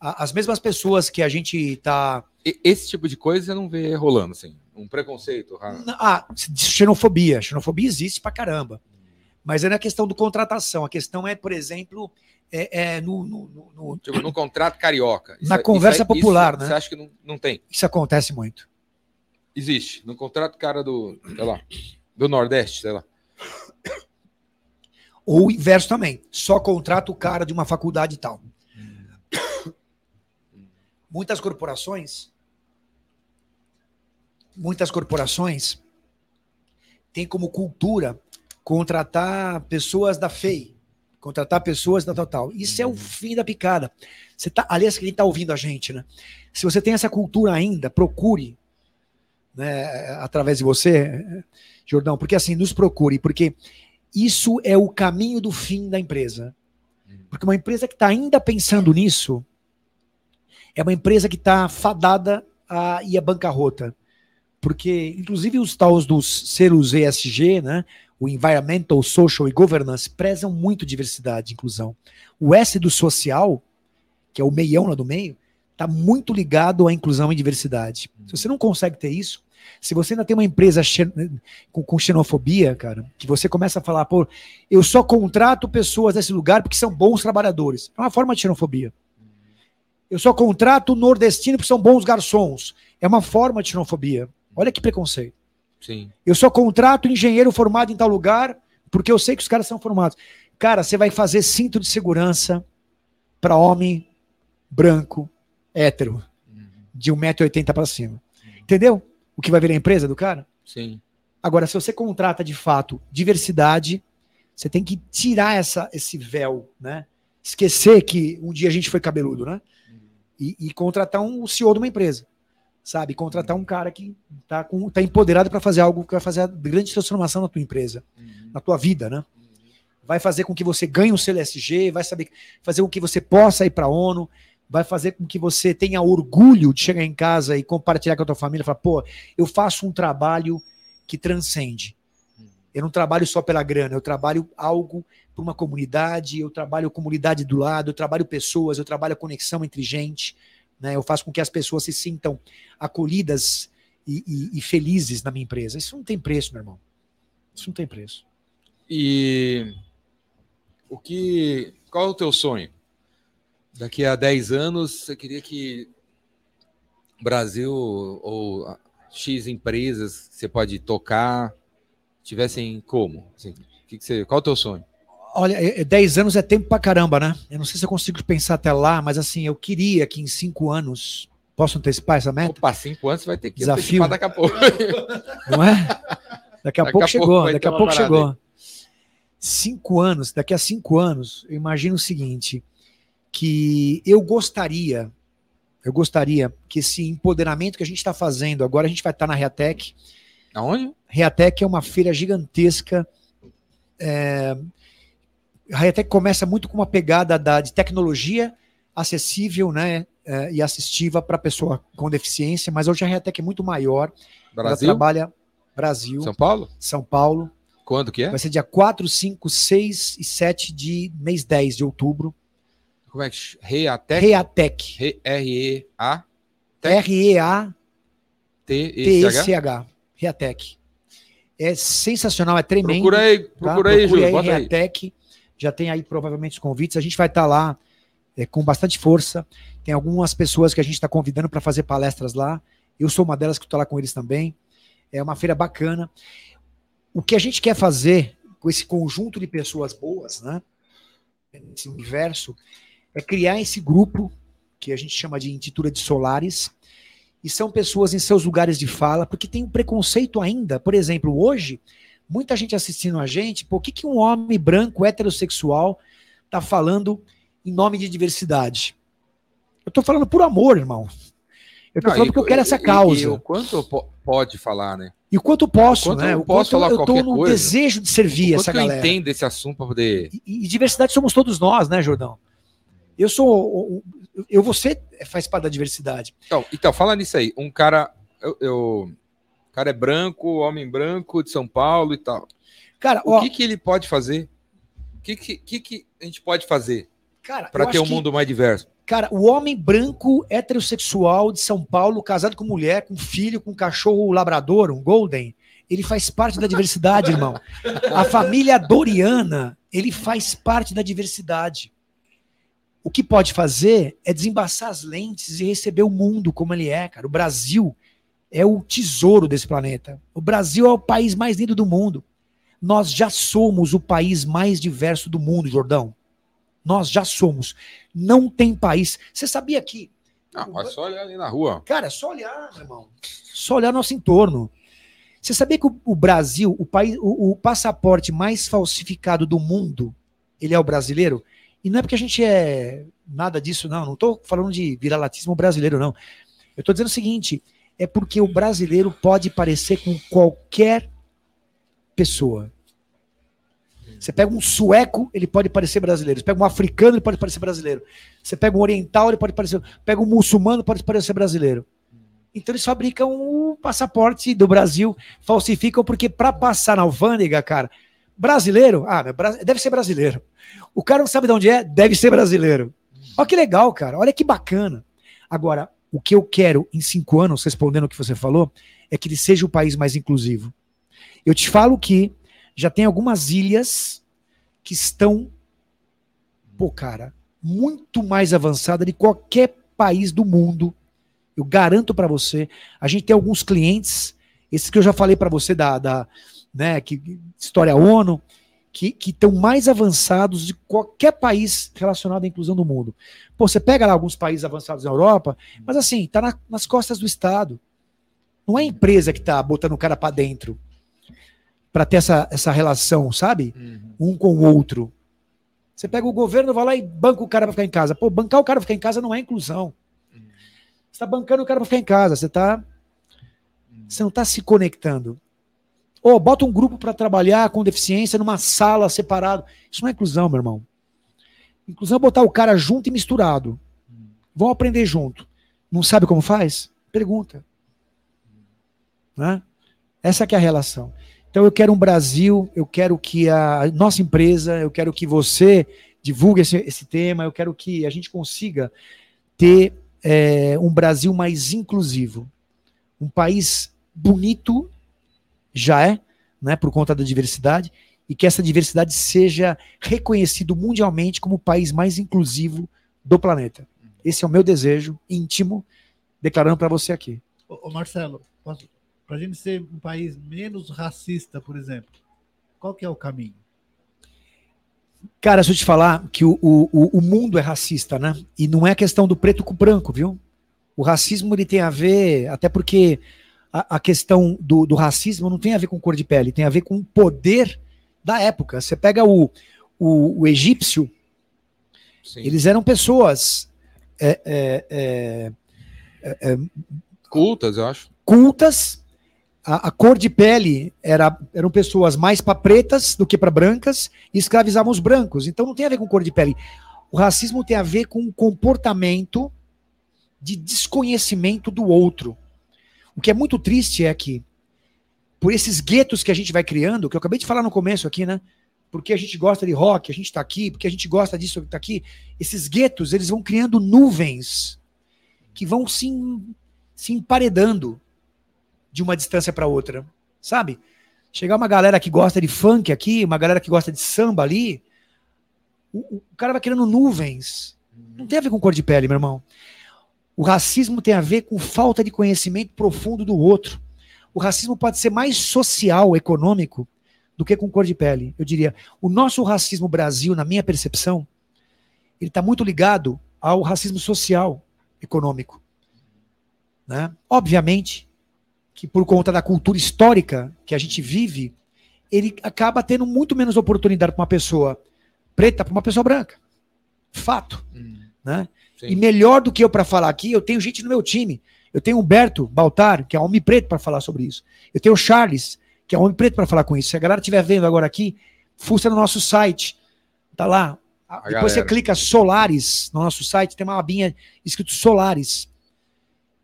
a, as mesmas pessoas que a gente está. Esse tipo de coisa você não vê rolando, assim. Um preconceito. Ah, xenofobia. Xenofobia existe pra caramba. Mas é na questão do contratação. A questão é, por exemplo, é, é no, no, no, tipo, no, contrato carioca. Isso, na conversa isso, popular, isso, né? Você acha que não, não tem? Isso acontece muito. Existe. No contrato cara do, sei lá, do Nordeste, sei lá. Ou o inverso também. Só contrata o cara de uma faculdade e tal. Muitas corporações muitas corporações têm como cultura contratar pessoas da FEI, contratar pessoas da total. Isso é o uhum. fim da picada. Você tá, aliás, quem está ouvindo a gente, né? Se você tem essa cultura ainda, procure, né, através de você, Jordão, porque assim, nos procure, porque isso é o caminho do fim da empresa. Uhum. Porque uma empresa que está ainda pensando nisso é uma empresa que está fadada a ir à bancarrota. Porque, inclusive, os tais dos selos ESG, né? O Environmental, Social e Governance prezam muito diversidade e inclusão. O S do social, que é o meião lá do meio, está muito ligado à inclusão e diversidade. Se você não consegue ter isso, se você ainda tem uma empresa com, xenofobia, cara, que você começa a falar, pô, eu só contrato pessoas nesse lugar porque são bons trabalhadores. É uma forma de xenofobia. Eu só contrato nordestino porque são bons garçons. É uma forma de xenofobia. Olha que preconceito. Sim. Eu só contrato engenheiro formado em tal lugar porque eu sei que os caras são formados. Cara, você vai fazer cinto de segurança para homem branco, hétero, uhum. de 1,80m para cima. Uhum. Entendeu? O que vai virar a empresa do cara? Sim. Agora, se você contrata de fato diversidade, você tem que tirar essa, esse véu, né? Esquecer que um dia a gente foi cabeludo, né? E, e contratar um CEO de uma empresa sabe? Contratar um cara que está tá empoderado para fazer algo que vai fazer a grande transformação na tua empresa, uhum. na tua vida, né? Vai fazer com que você ganhe um CLSG, vai saber fazer com que você possa ir para a ONU, vai fazer com que você tenha orgulho de chegar em casa e compartilhar com a tua família, falar, pô, eu faço um trabalho que transcende. Eu não trabalho só pela grana, eu trabalho algo para uma comunidade, eu trabalho comunidade do lado, eu trabalho pessoas, eu trabalho a conexão entre gente. Né? Eu faço com que as pessoas se sintam acolhidas e, e, e felizes na minha empresa. Isso não tem preço, meu irmão. Isso não tem preço. E o que. Qual é o teu sonho? Daqui a 10 anos, você queria que Brasil ou X empresas que você pode tocar tivessem como? Assim, que que você, qual é o teu sonho? Olha, é- é 10 anos é tempo pra caramba, né? Eu não sei se eu consigo pensar até lá, mas assim, eu queria que em 5 anos. Posso antecipar essa meta? Opa, cinco anos você vai ter que Desafio. antecipar daqui a pouco. Não é? Daqui a Daqui pouco a chegou, pouco daqui a pouco chegou. Cinco anos, daqui a cinco anos, eu imagino o seguinte: que eu gostaria, eu gostaria que esse empoderamento que a gente está fazendo, agora a gente vai estar na Reatec. Aonde? Reatec é uma feira gigantesca. É, a Reatec começa muito com uma pegada da, de tecnologia acessível né, é, e assistiva para pessoa com deficiência, mas hoje a Reatec é muito maior. Ela Brasil? trabalha Brasil, São Paulo? São Paulo. Quando que é? Vai ser dia 4, 5, 6 e 7 de mês 10 de outubro. Como é que Reatec? Reatec. Re- R-E-A Tec? T-E-C-H? R-E-A-T-E-C-H. Reatec. É sensacional, é tremendo. Procura aí, tá? procura aí, Júlio. Bota aí. Reatec. Já tem aí provavelmente os convites. A gente vai estar lá é, com bastante força. Tem algumas pessoas que a gente está convidando para fazer palestras lá. Eu sou uma delas que estou lá com eles também. É uma feira bacana. O que a gente quer fazer com esse conjunto de pessoas boas, né? Esse universo, é criar esse grupo que a gente chama de Intitura de Solares. E são pessoas em seus lugares de fala, porque tem um preconceito ainda. Por exemplo, hoje, muita gente assistindo a gente, por que, que um homem branco heterossexual está falando em nome de diversidade? Eu estou falando por amor, irmão. Eu estou falando e- porque eu quero essa e- causa. E, o quanto po- pode falar, né? E o quanto posso, quanto né? eu O quanto falar eu no coisa. desejo de servir essa que eu galera. entendo desse assunto para poder. E, e diversidade somos todos nós, né, Jordão? Eu sou. Eu, você faz parte da diversidade. Então, então, fala nisso aí. Um cara. Eu, eu- cara é branco, homem branco de São Paulo e tal. Cara, O ó, que, que ele pode fazer? O que, que, que, a gente pode fazer cara, para ter um que- mundo mais diverso? Cara, o homem branco heterossexual de São Paulo, casado com mulher, com filho, com cachorro labrador, um golden, ele faz parte da diversidade, irmão. A família Doriana, ele faz parte da diversidade. O que pode fazer é desembaçar as lentes e receber o mundo como ele é, cara. O Brasil é o tesouro desse planeta. O Brasil é o país mais lindo do mundo. Nós já somos o país mais diverso do mundo, Jordão. Nós já somos. Não tem país. Você sabia que Não, é só olhar ali na rua. Cara, é só olhar, meu irmão. Só olhar nosso entorno. Você sabia que o, o Brasil, o, país, o, o passaporte mais falsificado do mundo, ele é o brasileiro? E não é porque a gente é nada disso, não. Não estou falando de viralatismo brasileiro, não. Eu estou dizendo o seguinte: é porque o brasileiro pode parecer com qualquer pessoa. Você pega um sueco, ele pode parecer brasileiro. Você pega um africano, ele pode parecer brasileiro. Você pega um oriental, ele pode parecer. Pega um muçulmano, pode parecer brasileiro. Então eles fabricam o passaporte do Brasil, falsificam, porque para passar na alfândega, cara, brasileiro, ah, deve ser brasileiro. O cara não sabe de onde é, deve ser brasileiro. Olha que legal, cara. Olha que bacana. Agora, o que eu quero em cinco anos, respondendo o que você falou, é que ele seja o país mais inclusivo. Eu te falo que já tem algumas ilhas que estão, pô, cara, muito mais avançada de qualquer país do mundo. Eu garanto para você. A gente tem alguns clientes, esses que eu já falei para você da, da né, que história ONU, que estão mais avançados de qualquer país relacionado à inclusão do mundo. Pô, você pega lá alguns países avançados na Europa, mas assim, tá na- nas costas do Estado. Não é a empresa que tá botando o cara para dentro para ter essa, essa relação, sabe? Um com o outro. Você pega o governo, vai lá e banca o cara para ficar em casa. Pô, bancar o cara para ficar em casa não é inclusão. Você está bancando o cara para ficar em casa. Você tá, você não está se conectando. Ou bota um grupo para trabalhar com deficiência numa sala separado. Isso não é inclusão, meu irmão. Inclusão é botar o cara junto e misturado. Vão aprender junto. Não sabe como faz? Pergunta. Né? Essa que é a relação. Então eu quero um Brasil, eu quero que a nossa empresa, eu quero que você divulgue esse, esse tema, eu quero que a gente consiga ter é, um Brasil mais inclusivo. Um país bonito, já é, né, por conta da diversidade, e que essa diversidade seja reconhecido mundialmente como o país mais inclusivo do planeta. Esse é o meu desejo íntimo, declarando para você aqui. Ô, ô Marcelo, para a gente ser um país menos racista, por exemplo, qual que é o caminho? Cara, se eu te falar que o, o, o mundo é racista, né? E não é questão do preto com branco, viu? O racismo ele tem a ver, até porque a, a questão do, do, racismo não tem a ver com cor de pele, tem a ver com o poder da época. Você pega o, o, o egípcio, Sim. eles eram pessoas é, é, é, é, é cultas, eu acho. Cultas. A, a, cor de pele era, eram pessoas mais para pretas do que para brancas e escravizavam os brancos. Então não tem a ver com cor de pele. O racismo tem a ver com o comportamento de desconhecimento do outro. O que é muito triste é que, por esses guetos que a gente vai criando, que eu acabei de falar no começo aqui, né? Porque a gente gosta de rock, a gente está aqui, porque a gente gosta disso está aqui. Esses guetos, eles vão criando nuvens que vão se, se emparedando de uma distância para outra, sabe? Chegar uma galera que gosta de funk aqui, uma galera que gosta de samba ali, o, o cara vai criando nuvens. Não tem a ver com cor de pele, meu irmão. O racismo tem a ver com falta de conhecimento profundo do outro. O racismo pode ser mais social, econômico, do que com cor de pele. Eu diria, o nosso racismo Brasil, na minha percepção, ele está muito ligado ao racismo social, econômico. Né? Obviamente que por conta da cultura histórica que a gente vive, ele acaba tendo muito menos oportunidade para uma pessoa preta para uma pessoa branca. Fato. Hum. Né? Sim. E melhor do que eu para falar aqui, eu tenho gente no meu time. Eu tenho Humberto Baltar, que é homem preto, para falar sobre isso. Eu tenho o Charles, que é homem preto, para falar com isso. Se a galera estiver vendo agora aqui, fuça no nosso site. Tá lá. A Depois galera. você clica Solares no nosso site, tem uma abinha escrito Solares.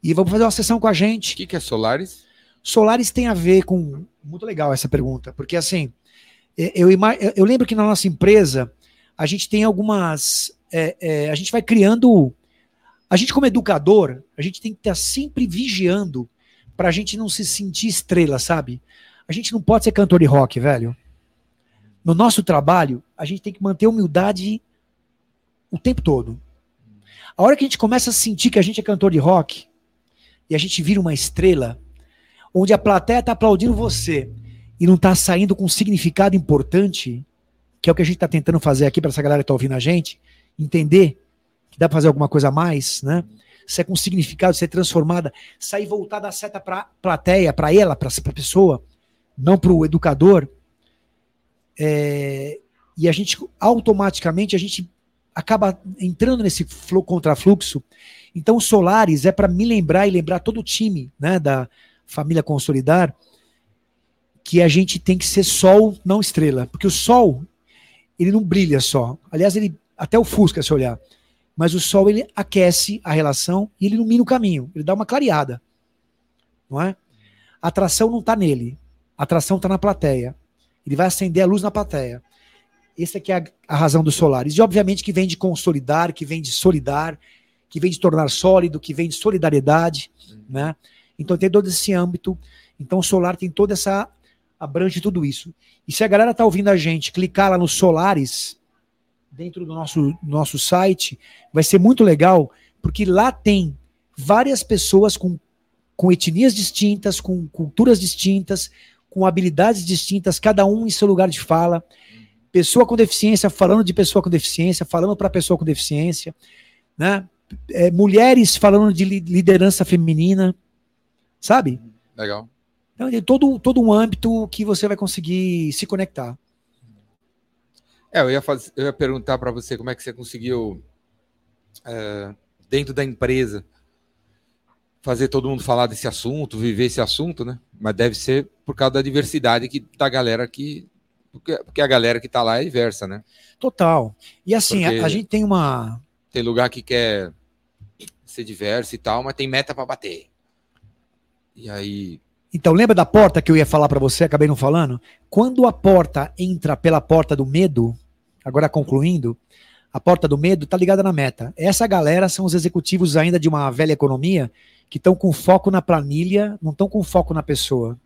E vamos fazer uma sessão com a gente. O que, que é Solares? Solares tem a ver com. Muito legal essa pergunta, porque assim, eu, eu, eu lembro que na nossa empresa a gente tem algumas é, é, a gente vai criando. A gente, como educador, a gente tem que estar sempre vigiando para a gente não se sentir estrela, sabe? A gente não pode ser cantor de rock, velho. No nosso trabalho, a gente tem que manter humildade o tempo todo. A hora que a gente começa a sentir que a gente é cantor de rock e a gente vira uma estrela, onde a plateia está aplaudindo você e não está saindo com um significado importante, que é o que a gente está tentando fazer aqui para essa galera que está ouvindo a gente, entender que dá para fazer alguma coisa a mais, né? Se é com significado, ser transformada, sair voltar da seta para plateia, para ela, para a pessoa, não para o educador. É, e a gente automaticamente a gente acaba entrando nesse flow contrafluxo. Então, Solares é para me lembrar e lembrar todo o time né, da família Consolidar que a gente tem que ser sol, não estrela. Porque o sol, ele não brilha só. Aliás, ele até o Fusca se olhar. Mas o sol ele aquece a relação e ele ilumina o caminho, ele dá uma clareada. Não é? A atração não está nele, a atração está na plateia. Ele vai acender a luz na plateia. Essa aqui é a, a razão dos solares. E obviamente que vem de consolidar, que vem de solidar, que vem de tornar sólido, que vem de solidariedade, né? Então tem todo esse âmbito. Então o solar tem toda essa abrange tudo isso. E se a galera tá ouvindo a gente, clicar lá nos solares, dentro do nosso, nosso site, vai ser muito legal, porque lá tem várias pessoas com, com etnias distintas, com culturas distintas, com habilidades distintas, cada um em seu lugar de fala. Pessoa com deficiência falando de pessoa com deficiência, falando para pessoa com deficiência, né? É, mulheres falando de liderança feminina, sabe? Legal. Então, tem todo, todo um âmbito que você vai conseguir se conectar. É, eu ia, fazer, eu ia perguntar para você como é que você conseguiu, é, dentro da empresa, fazer todo mundo falar desse assunto, viver esse assunto, né? Mas deve ser por causa da diversidade que, da galera que. Porque, porque a galera que está lá é diversa, né? Total. E assim, a, a, gente tem uma. Tem lugar que quer ser diverso e tal, mas tem meta para bater. E aí então, lembra da porta que eu ia falar para você, acabei não falando? Quando a porta entra pela porta do medo, agora concluindo, a porta do medo está ligada na meta. Essa galera são os executivos ainda de uma velha economia que estão com foco na planilha, não estão com foco na pessoa.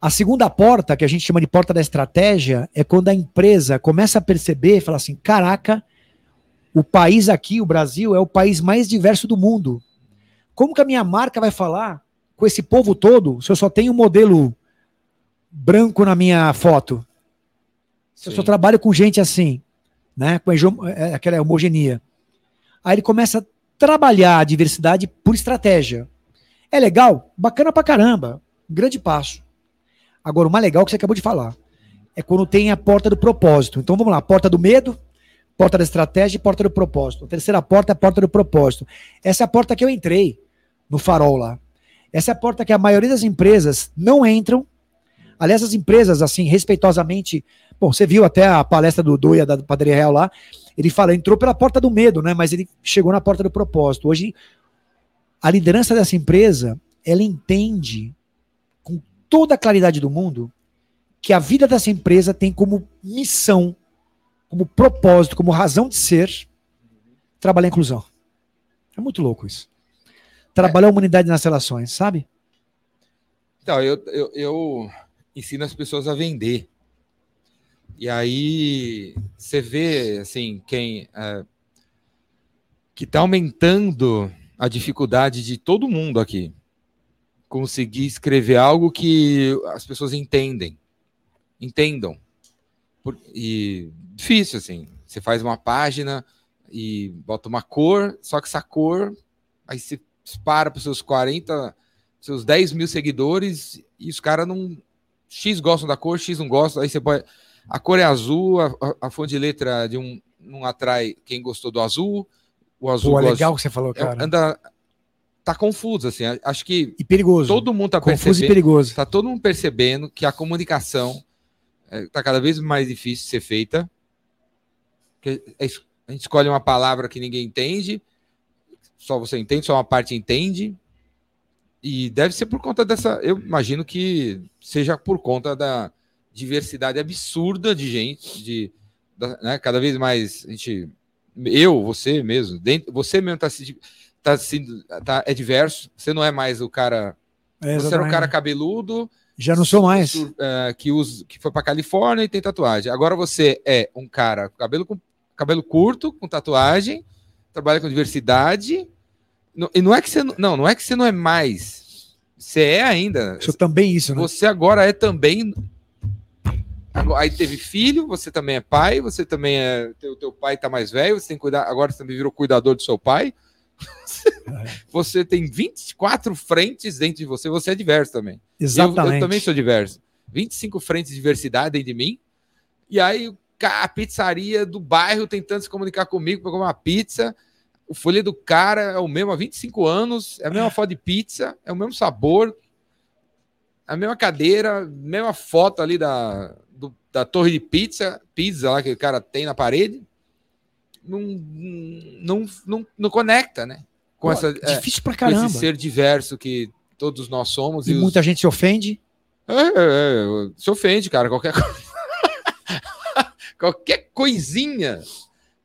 A segunda porta, que a gente chama de porta da estratégia, é quando a empresa começa a perceber, fala assim: caraca, o país aqui, o Brasil, é o país mais diverso do mundo. Como que a minha marca vai falar com esse povo todo se eu só tenho um modelo branco na minha foto? Se eu só Sim. trabalho com gente assim, né? Com hejo- é, aquela homogeneia. Aí ele começa a trabalhar a diversidade por estratégia. É legal? Bacana pra caramba. Grande passo. Agora, o mais legal que você acabou de falar é quando tem a porta do propósito. Então vamos lá, porta do medo, porta da estratégia e porta do propósito. A terceira porta é a porta do propósito. Essa é a porta que eu entrei no farol lá. Essa é a porta que a maioria das empresas não entram. Aliás, as empresas, assim, respeitosamente. Bom, você viu até a palestra do Doia da Padaria Real lá. Ele fala, entrou pela porta do medo, né? Mas ele chegou na porta do propósito. Hoje, a liderança dessa empresa, ela entende com toda a claridade do mundo que a vida dessa empresa tem como missão, como propósito, como razão de ser, trabalhar a inclusão. É muito louco isso. Trabalhar a humanidade nas relações, sabe? Então, eu, eu, eu ensino as pessoas a vender. E aí você vê, assim, quem. é, que está aumentando a dificuldade de todo mundo aqui conseguir escrever algo que as pessoas entendem. Entendam. E difícil, assim. Você faz uma página e bota uma cor, só que essa cor, aí você dispara para os seus 40, seus 10 mil seguidores e os caras não. X gostam da cor, X não gostam. Aí você pode. A cor é azul, a, a- fonte de letra de um não atrai quem gostou do azul. O azul Pô, gosta- legal que você falou, é, cara. anda. Tá confuso, assim. Acho que E perigoso. todo mundo tá Confuso e perigoso. Tá todo mundo percebendo que a comunicação está cada vez mais difícil de ser feita. Que é a gente escolhe uma palavra que ninguém entende, só você entende, só uma parte entende. E deve ser por conta dessa. Eu imagino que seja por conta da diversidade absurda de gente, de né, cada vez mais a gente. Eu, você mesmo, dentro, você mesmo está se, tá se, tá, é diverso. Você não é mais o cara É, você era um exatamente. cara cabeludo. Já não sou mais. sur- eh, que, usa, que foi pra Califórnia e tem tatuagem. Agora você é um cara com cabelo, com cabelo curto, com tatuagem, trabalha com diversidade. Não- e não é que você não, não, não é que você não é mais. Você é ainda. Sou também isso, né? Você agora é também. Agora- Aí teve filho, você também é pai, você também é. Teu, teu pai tá mais velho, você tem que cuidar. Agora você também virou cuidador do seu pai. Você tem 24 frentes dentro de você, você é diverso também. Eu, Exatamente. eu também sou diverso. 25 frentes de diversidade dentro de mim. E aí, o a pizzaria do bairro tentando se comunicar comigo para comer uma pizza. O folha do cara é o mesmo há 25 anos, é a mesma foto de pizza, é o mesmo sabor, a mesma cadeira, mesma foto ali da, da torre de pizza, pizza lá que o cara tem na parede. Não, não, não, não conecta, né? Com, Pô, essa, é, Difícil pra com caramba. esse ser diverso que todos nós somos. E os- muita gente se ofende. é, é, é, se ofende, cara. Qualquer. Qualquer coisinha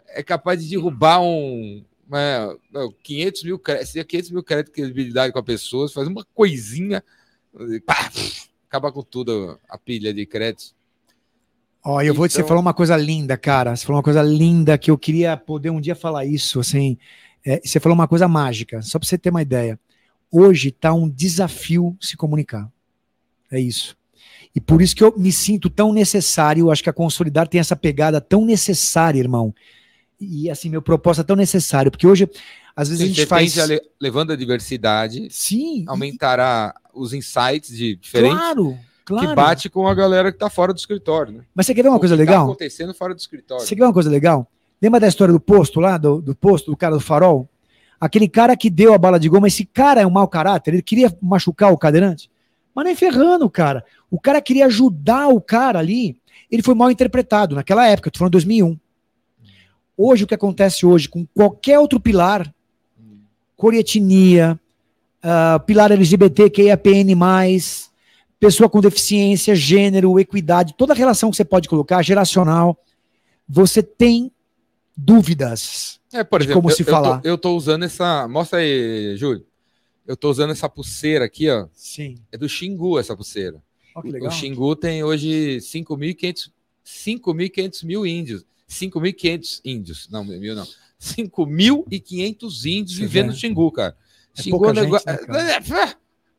é capaz de derrubar um. É, não, 500 mil créditos. Se é 500 mil créditos de credibilidade com a pessoa, faz uma coisinha. pá, acaba com tudo a pilha de créditos. Ó, eu vou te você Então- falar uma coisa linda, cara. Você falou uma coisa linda que eu queria poder um dia falar isso, assim. É, você falou uma coisa mágica, só para você ter uma ideia. Hoje tá um desafio se comunicar. É isso. E por isso que eu me sinto tão necessário, acho que a Consolidar tem essa pegada tão necessária, irmão. E assim, meu propósito é tão necessário, porque hoje, às vezes a gente faz. a le- levando a diversidade, Sim, e- aumentará os insights de diferentes claro, claro. que bate com a galera que tá fora do escritório, né? Mas você quer ver uma O coisa que tá legal? acontecendo fora do escritório. Você quer ver uma coisa legal? Lembra da história do posto lá, do, do posto, do cara do farol? Aquele cara que deu a bala de goma, esse cara é um mau caráter, ele queria machucar o cadeirante, mas nem ferrando, cara. O cara queria ajudar o cara ali, ele foi mal interpretado naquela época, tô falando 2001. Hoje, o que acontece hoje com qualquer outro pilar, cor e etnia, ah, pilar LGBT, QIAPN+, pessoa com deficiência, gênero, equidade, toda relação que você pode colocar, geracional, você tem dúvidas. É, por de exemplo, como eu, se falar. Eu tô, usando essa. Mostra aí, Júlio. Eu tô usando essa pulseira aqui, ó. Sim. É do Xingu essa pulseira. Legal. O Xingu tem hoje 5.500 5.500 mil índios. 5.500 índios. Não, mil não. 5.500 índios vivendo no Xingu, cara. É Xingu é um nego- gente, né, cara?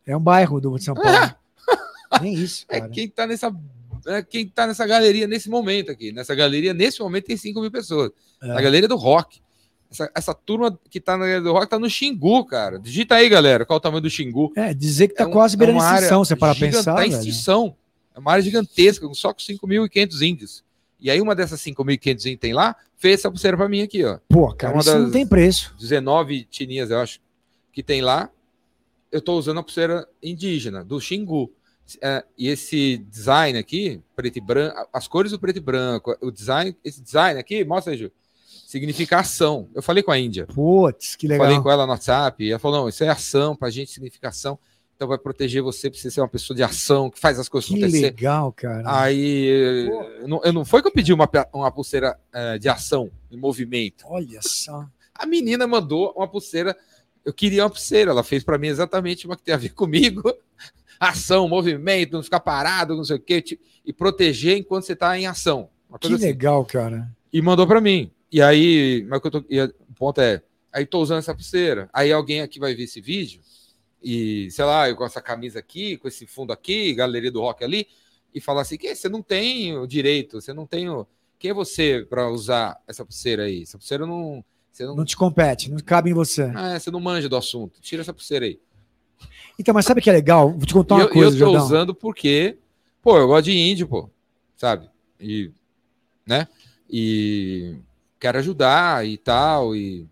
é, É um bairro do São Paulo. Nem isso, é cara. quem tá nessa. É quem tá nessa galeria nesse momento aqui. Nessa galeria, nesse momento, tem 5 mil pessoas. É. Na galeria do rock. Essa, essa turma que tá na galeria do rock tá no Xingu, cara. Digita aí, galera, qual o tamanho do Xingu. É, dizer que tá É um- quase é beirando área extinção, você para pensar, Tá extinção. É uma área gigantesca, só com 5.500 índios. E aí, uma dessas 5.500 índios tem lá, fez essa pulseira pra mim aqui, ó. Pô, cara, É uma isso não tem preço. 19 tininhas, eu acho, que tem lá. Eu tô usando a pulseira indígena, do Xingu. É, e esse design aqui, preto e branco, as cores do preto e branco, o design, esse design aqui, mostra aí, Ju, significa ação. Eu falei com a Índia. Putz, que legal. Falei com ela no WhatsApp, e ela falou: não, isso é ação, pra gente significa ação. Então vai proteger você pra você ser uma pessoa de ação, que faz as coisas Que acontecer. legal, cara. Aí eu não, eu não foi que eu pedi uma, uma pulseira eh, de ação, em movimento. Olha só. A menina mandou uma pulseira. Eu queria uma pulseira, ela fez pra mim exatamente uma que tem a ver comigo. Ação, movimento, não ficar parado, não sei o quê, e proteger enquanto você tá em ação. Que assim legal, cara. e mandou pra mim. E aí, mas eu tô, e o ponto é, aí tô usando essa pulseira. Aí alguém aqui vai ver esse vídeo e, sei lá, eu com essa camisa aqui, com esse fundo aqui, galeria do rock ali, e falar assim, que você não tem o direito, você não tem o... Quem é você pra usar essa pulseira aí? Essa pulseira não... Você não, Não te compete, não cabe em você. Ah, você não manja do assunto. Tira essa pulseira aí. Então, mas sabe o que é legal? Vou te contar uma eu, coisa, eu tô Jordão. usando porque, pô, eu gosto de índio, pô, sabe? E, né? E quero ajudar e tal, e...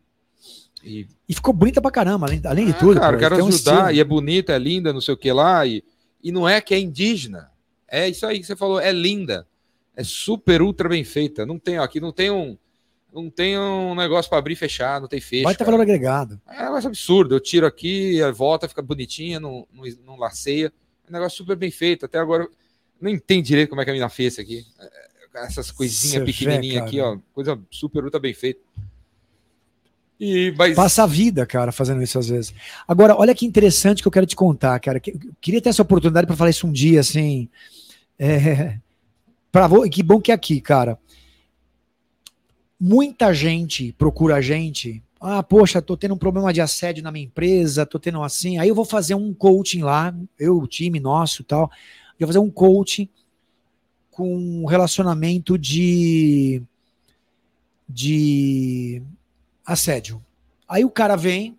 e E ficou bonita pra caramba, além, além de Ah, tudo. cara, pô, quero um ajudar, estilo. e é bonita, é linda, não sei o que lá, e, e não é que é indígena. É isso aí que você falou, é linda. É super, ultra bem feita. Não tem, ó, aqui não tem um. Não tem um negócio para abrir e fechar, não tem fecho. Vai ter cara. valor agregado. É um negócio absurdo. Eu tiro aqui, volta, fica bonitinha, não, não, não laceia. É um negócio super bem feito. Até agora, não entendo direito como é que a mina fez isso aqui. É, Essas coisinhas pequenininhas aqui, ó. Coisa super, ultra bem feita. E, mas, Passa a vida, cara, fazendo isso às vezes. Agora, olha que interessante que eu quero te contar, cara. eu Queria ter essa oportunidade para falar isso um dia, assim. É, pra, que bom que é aqui, cara. Muita gente procura a gente. Ah, poxa, tô tendo um problema de assédio na minha empresa, tô tendo assim. Aí eu vou fazer um coaching lá, eu, o time nosso tal. Eu vou fazer um coaching com relacionamento de. de assédio. Aí o cara vem,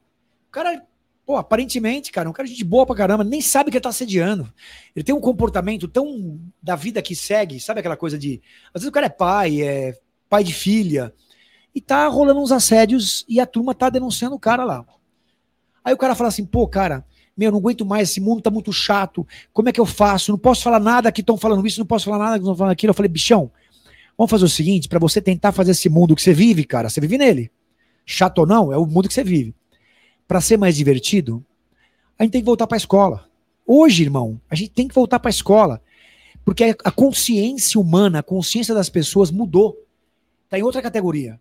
o cara, pô, aparentemente, cara, um cara de boa pra caramba, nem sabe que ele tá assediando. Ele tem um comportamento tão da vida que segue, sabe aquela coisa de. Às vezes o cara é pai, é pai de filha, e tá rolando uns assédios e a turma tá denunciando o cara lá. Aí o cara fala assim, pô, cara, meu, não aguento mais, esse mundo tá muito chato, como é que eu faço? Não posso falar nada que estão falando isso, não posso falar nada que estão falando aquilo. Eu falei, bichão, vamos fazer o seguinte, pra você tentar fazer esse mundo que você vive, cara, você vive nele. Chato ou não, é o mundo que você vive. Pra ser mais divertido, a gente tem que voltar pra escola. Hoje, irmão, a gente tem que voltar pra escola. Porque a consciência humana, a consciência das pessoas mudou. Tá em outra categoria.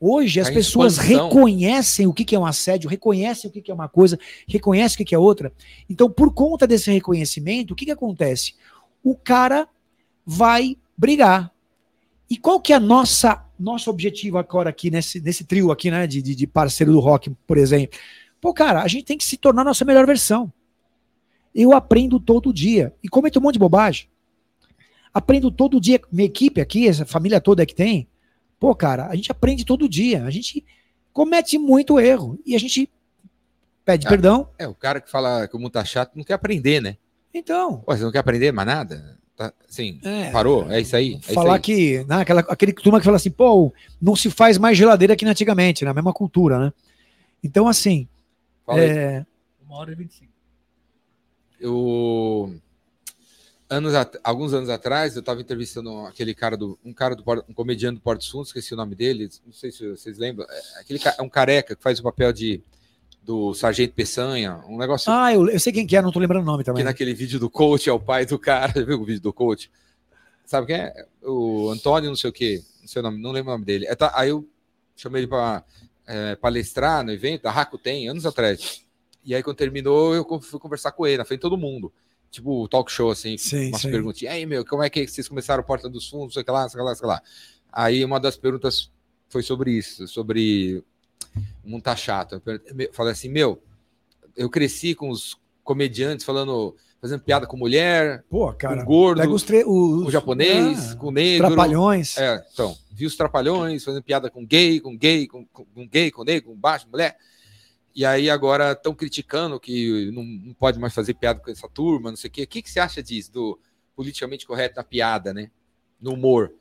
Hoje as Tá pessoas expansão. reconhecem o que que é um assédio, reconhecem o que que é uma coisa, reconhecem o que que é outra. Então, por conta desse reconhecimento, o que que acontece? O cara vai brigar. E qual que é a nossa nosso objetivo agora aqui nesse, nesse trio aqui, né, de, de, de parceiro do rock, por exemplo? Pô, cara, a gente tem que se tornar a nossa melhor versão. Eu aprendo todo dia e cometo um monte de bobagem. Aprendo todo dia. Minha equipe aqui, essa família toda que tem, pô, cara, a gente aprende todo dia. A gente comete muito erro e a gente pede Ah. perdão. é, o cara que fala que o mundo tá chato não quer aprender, né? Então, Pô, você não quer aprender mais nada? Tá, assim, É. parou? É isso aí? É isso falar aí. que, né, aquela, aquele turma que fala assim, pô, não se faz mais geladeira que antigamente, na mesma cultura, né? Então, assim, Fala aí. é, Uma hora e vinte e cinco. Eu anos alguns anos atrás eu estava entrevistando aquele cara do um cara do um comediante do Porto dos Fundos, esqueci o nome dele, não sei se vocês lembram, é, aquele é um careca que faz o papel de do Sargento Peçanha, um negócio ah, eu, eu sei quem que é, não tô lembrando o nome que também. naquele vídeo do coach é o pai do cara, viu o vídeo do coach? Sabe quem é? O Antônio, não sei o quê, não sei o nome, não lembro o nome dele. É, tá- aí eu chamei ele para palestrar no evento, a Raco tem, anos atrás. E aí, quando terminou, eu fui conversar com ele, na frente de todo mundo. Tipo, talk show, assim, Sim, umas sim. perguntinhas. Aí, meu, como é que vocês começaram Porta dos Fundos, sei lá, sei lá, sei lá. Aí, uma das perguntas foi sobre isso, sobre o mundo tá chato. Eu falei assim, meu, eu cresci com os comediantes falando, fazendo piada com mulher, Pô, cara. com gordo, Pega os, os com japonês, ah, com negro. trapalhões. É, então, vi os trapalhões fazendo piada com gay, com gay, com, com, com gay, com negro, com baixo, mulher. E aí agora estão criticando que não, não pode mais fazer piada com essa turma, não sei o quê. O que, que você acha disso, do politicamente correto na piada, né? No humor.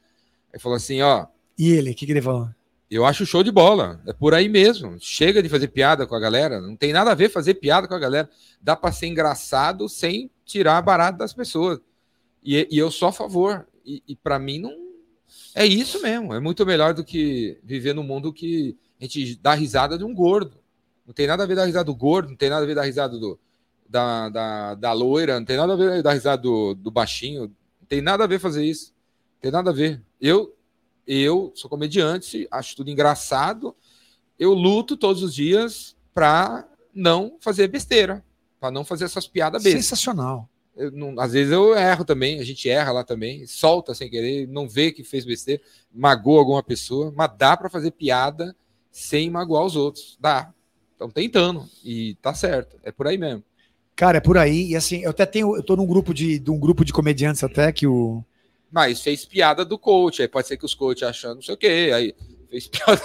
Aí falou assim, ó, E ele, o que, que ele falou? eu acho show de bola. É por aí mesmo. Chega de fazer piada com a galera. Não tem nada a ver fazer piada com a galera. Dá para ser engraçado sem tirar barato das pessoas. E, e eu sou a favor. E, e para mim não é isso mesmo. É muito melhor do que viver num mundo que a gente dá risada de um gordo. Não tem nada a ver da risada do gordo, não tem nada a ver da risada do, da, da, da loira, não tem nada a ver da risada do, do baixinho. Não tem nada a ver fazer isso. Não tem nada a ver. Eu eu sou comediante, acho tudo engraçado. Eu luto todos os dias para não fazer besteira, para não fazer essas piadas bestas. Sensacional. Eu não- às vezes eu erro também, a gente erra lá também, solta sem querer, não vê que fez besteira, magoa alguma pessoa, mas dá para fazer piada sem magoar os outros. Dá. Estão tentando e tá certo. É por aí mesmo. Cara, é por aí. E assim, eu até tenho. Eu tô num grupo de, de um grupo de comediantes até que o. Mas fez piada do coach, aí pode ser que os coaches achando não sei o quê, aí fez piada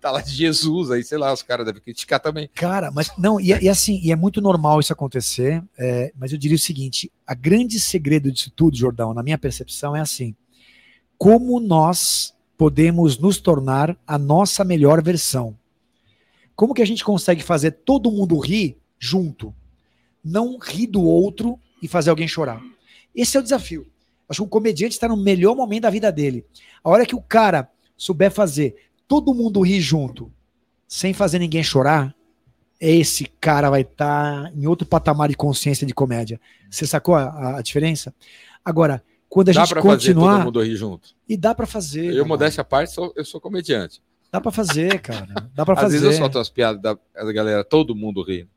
tá lá de Jesus, aí sei lá, os caras devem criticar também. Cara, mas não, e, e assim, e é muito normal isso acontecer, é, mas eu diria o seguinte: a grande segredo disso tudo, Jordão, na minha percepção, é assim: como nós podemos nos tornar a nossa melhor versão? Como que a gente consegue fazer todo mundo rir junto? Não rir do outro e fazer alguém chorar. Esse é o desafio. Acho que o comediante está no melhor momento da vida dele. A hora que o cara souber fazer todo mundo rir junto, sem fazer ninguém chorar, esse cara vai estar em outro patamar de consciência de comédia. Você sacou a, a diferença? Agora, quando a Dá gente pra fazer continuar, todo mundo rir junto. e dá pra fazer. Eu, cara. modéstia à parte, sou, eu sou comediante. Dá pra fazer, cara. Dá pra Às fazer. vezes eu solto as piadas da, da galera, todo mundo ri.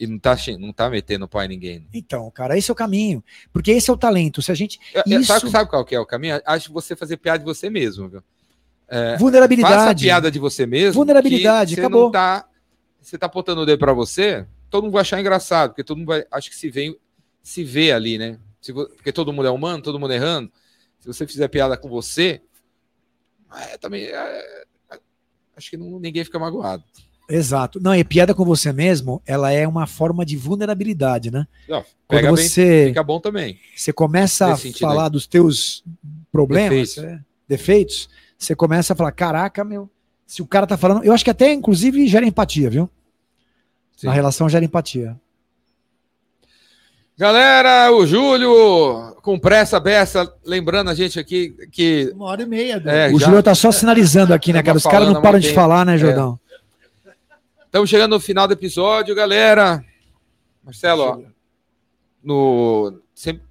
E não tá, não tá metendo pau em ninguém. Então, cara, esse é o caminho. Porque esse é o talento. Se a gente. Eu- eu- Isso. Sabe, sabe qual que é o caminho? Acho que você fazer piada de você mesmo, viu? Faça a Vulnerabilidade. piada de você mesmo. Vulnerabilidade, você acabou. Não tá, você tá apontando o dedo pra você, todo mundo vai achar engraçado, porque todo mundo vai. Acho que se vê, se vê ali, né? Se porque todo mundo é humano, todo mundo errando. Se você fizer piada com você, é, também. é, é, acho que não- ninguém fica magoado. Exato. Não, e piada com você mesmo, ela é uma forma de vulnerabilidade, né? Ó, Quando pega bem, você, fica bom também. você começa a Nesse falar dos teus problemas, Defeitos. é, defeitos, você começa a falar: caraca, meu, se o cara tá falando. Eu acho que até, inclusive, gera empatia, viu? Sim. Na relação gera empatia. Galera, o Júlio, com pressa, beça, lembrando a gente aqui que. Uma hora e meia. É, o já- Júlio tá só sinalizando aqui, né, cara? Os caras não param de falar, né, Jordão? Estamos chegando no final do episódio, galera. Marcelo, ó, no, sempre,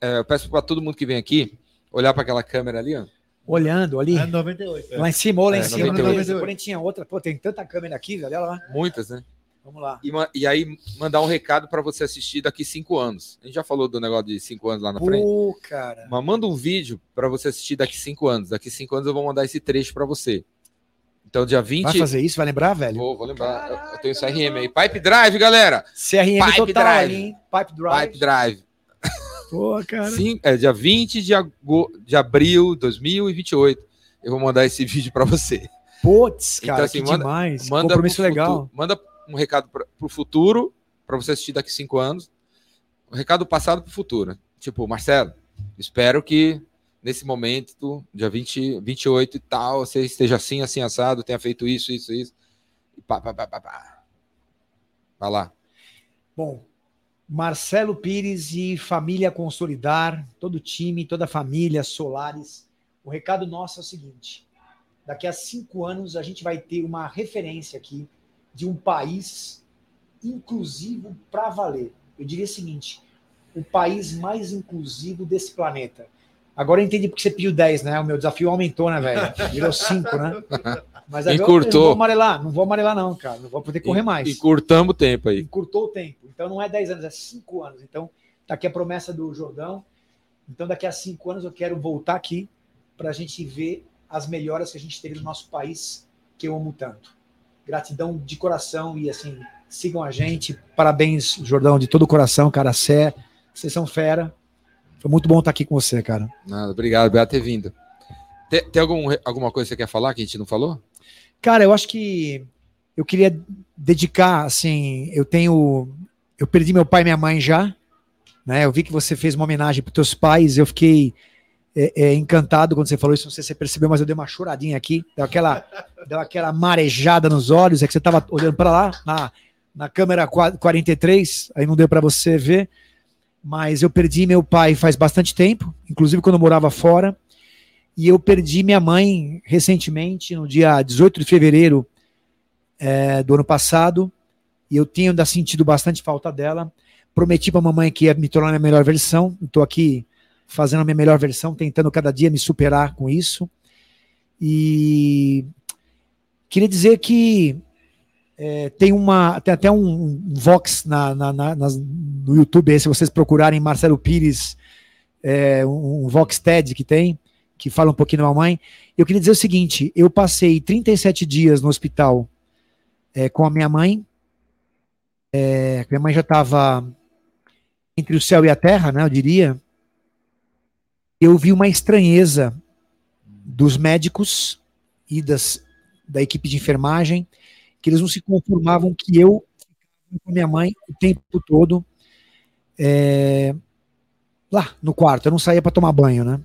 é, eu peço para todo mundo que vem aqui olhar para aquela câmera ali, ó. Olhando ali. É 98. é. Lá em cima, ou lá em É, cima. 98. beleza. Porém, tinha outra. Pô, tem tanta câmera aqui, velho. Olha lá. Muitas, né? Vamos lá. E, e aí mandar um recado para você assistir daqui cinco anos. A gente já falou do negócio de cinco anos lá na frente. Pô, cara. Mas manda um vídeo para você assistir daqui cinco anos. Daqui cinco anos eu vou mandar esse trecho para você. Então, dia 20. Vai fazer isso? Vai lembrar, velho? Vou, vou lembrar. Eu- Eu tenho esse RM aí. Pipe Drive, galera. CRM Pipe total Drive. ali, hein? Pipe Drive. Pipe Drive. Pô, cara. Sim, é dia 20 de, ago- de abril de 2028. Eu vou mandar esse vídeo para você. Putz, Então, cara, assim, que manda- demais. Manda Compromisso pro legal. futuro- manda um recado para o futuro, para você assistir daqui cinco anos. Um recado passado para o futuro. Tipo, Marcelo, espero que nesse momento, dia 20, 28 e tal, você esteja assim, assim, assado, tenha feito isso, isso, isso. E pá, pá, pá, pá, pá. Vai lá. Bom, Marcelo Pires e família Consolidar, todo o time, toda a família, Solares. O recado nosso é o seguinte: daqui a cinco anos a gente vai ter uma referência aqui de um país inclusivo para valer. Eu diria o seguinte: o país mais inclusivo desse planeta. Agora eu entendi porque você pediu 10, né? O meu desafio aumentou, né, velho? Virou 5, né? Mas agora eu Encurtou. não vou amarelar, não vou amarelar, não, cara. Não vou poder correr mais E curtamos o tempo aí. encurtou o tempo. Então não é 10 anos, é 5 anos. Então tá aqui a promessa do Jordão. Então daqui a 5 anos eu quero voltar aqui para a gente ver as melhoras que a gente teve no nosso país, que eu amo tanto. Gratidão de coração e assim, Sigam a gente. Parabéns, Jordão, de todo o coração, cara. Sé, vocês são fera. Foi muito bom estar aqui com você, cara. Nada, obrigado, obrigado por ter vindo. Tem, tem algum, alguma coisa que você quer falar que a gente não falou? Cara, eu acho que eu queria dedicar, assim, eu tenho. Eu perdi meu pai e minha mãe já. Né? Eu vi que você fez uma homenagem para teus pais. Eu fiquei é, é, encantado quando você falou isso. Não sei se você percebeu, mas eu dei uma choradinha aqui. Deu aquela, deu aquela marejada nos olhos. É que você estava olhando para lá, na, na câmera 43, aí não deu para você ver. Mas eu perdi meu pai faz bastante tempo, inclusive quando eu morava fora. E eu perdi minha mãe recentemente, no dia 18 de fevereiro é, do ano passado. E eu tenho ainda sentido bastante falta dela. Prometi para a mamãe que ia me tornar a minha melhor versão. Estou aqui fazendo a minha melhor versão, tentando cada dia me superar com isso. E queria dizer que é, tem uma tem até um, um Vox na, na, na, no YouTube, aí, se vocês procurarem Marcelo Pires, é, um, um Vox TED que tem, que fala um pouquinho da mamãe. Eu queria dizer o seguinte: eu passei 37 dias no hospital é, com a minha mãe. É, minha mãe já estava entre o céu e a terra, né? Eu diria. Eu vi uma estranheza dos médicos e das, da equipe de enfermagem, que eles não se conformavam que eu com minha mãe o tempo todo é, lá no quarto. Eu não saía para tomar banho, né?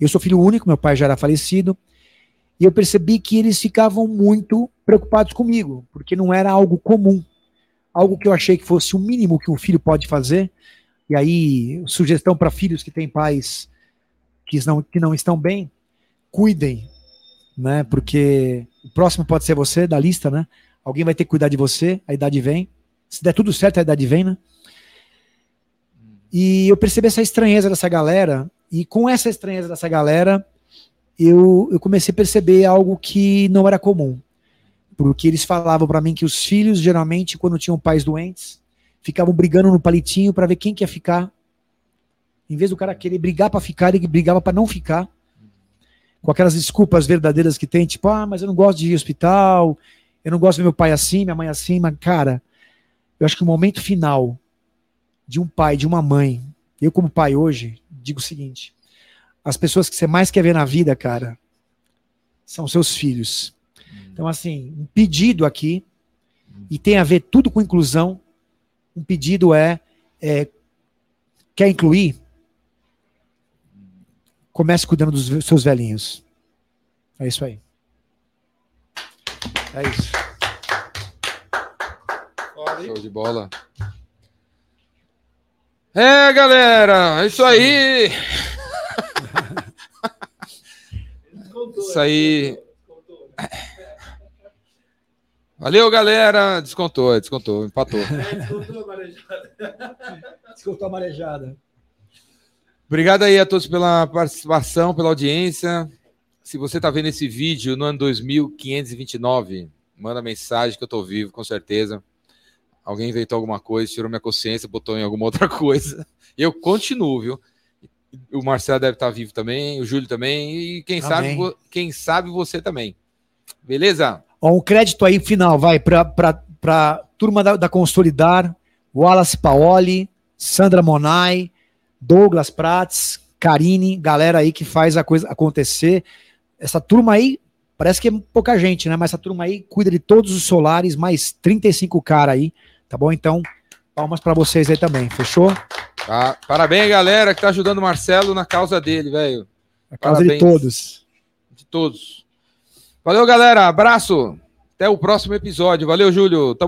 Eu sou filho único, meu pai já era falecido, e eu percebi que eles ficavam muito preocupados comigo, porque não era algo comum, algo que eu achei que fosse o mínimo que um filho pode fazer. E aí, sugestão para filhos que têm pais que não, que não estão bem, cuidem, né? Porque o próximo pode ser você da lista, né? Alguém vai ter que cuidar de você, a idade vem. Se der tudo certo, a idade vem, né? E eu percebi essa estranheza dessa galera e com essa estranheza dessa galera, eu, eu comecei a perceber algo que não era comum. Porque eles falavam para mim que os filhos, geralmente, quando tinham pais doentes, ficavam brigando no palitinho para ver quem quer ficar. Em vez do cara querer brigar para ficar, ele brigava para não ficar. Com aquelas desculpas verdadeiras que tem, tipo, ah, mas eu não gosto de ir ao hospital, eu não gosto de meu pai assim, minha mãe assim, mas, cara, eu acho que o momento final de um pai, de uma mãe, eu como pai hoje, digo o seguinte: as pessoas que você mais quer ver na vida, cara, são seus filhos. Então, assim, um pedido aqui, e tem a ver tudo com inclusão. Um pedido é, é quer incluir? Comece cuidando dos seus velhinhos. É isso aí. É isso. Show de bola. É, galera, é isso aí. Isso aí. Valeu, galera. Descontou, descontou, empatou. descontou a marejada. Descontou a marejada. Obrigado aí a todos pela participação, pela audiência. Se você está vendo esse vídeo no ano 2529, manda mensagem que eu estou vivo, com certeza. Alguém inventou alguma coisa, tirou minha consciência, botou em alguma outra coisa. Eu continuo, viu? O Marcelo deve estar vivo também, o Júlio também, e quem sabe, quem sabe você também. Beleza? Ó, um crédito aí final, vai, para a turma da, da Consolidar, Wallace Paoli, Sandra Monai, Douglas Prats, Karine, galera aí que faz a coisa acontecer. Essa turma aí, parece que é pouca gente, né? Mas essa turma aí cuida de todos os solares, mais 35 cara aí, tá bom? Então, palmas para vocês aí também, fechou? Ah, parabéns, galera, que tá ajudando o Marcelo na causa dele, velho. A causa parabéns. de todos. De todos. Valeu, galera. Abraço. Até o próximo episódio. Valeu, Júlio. Tamo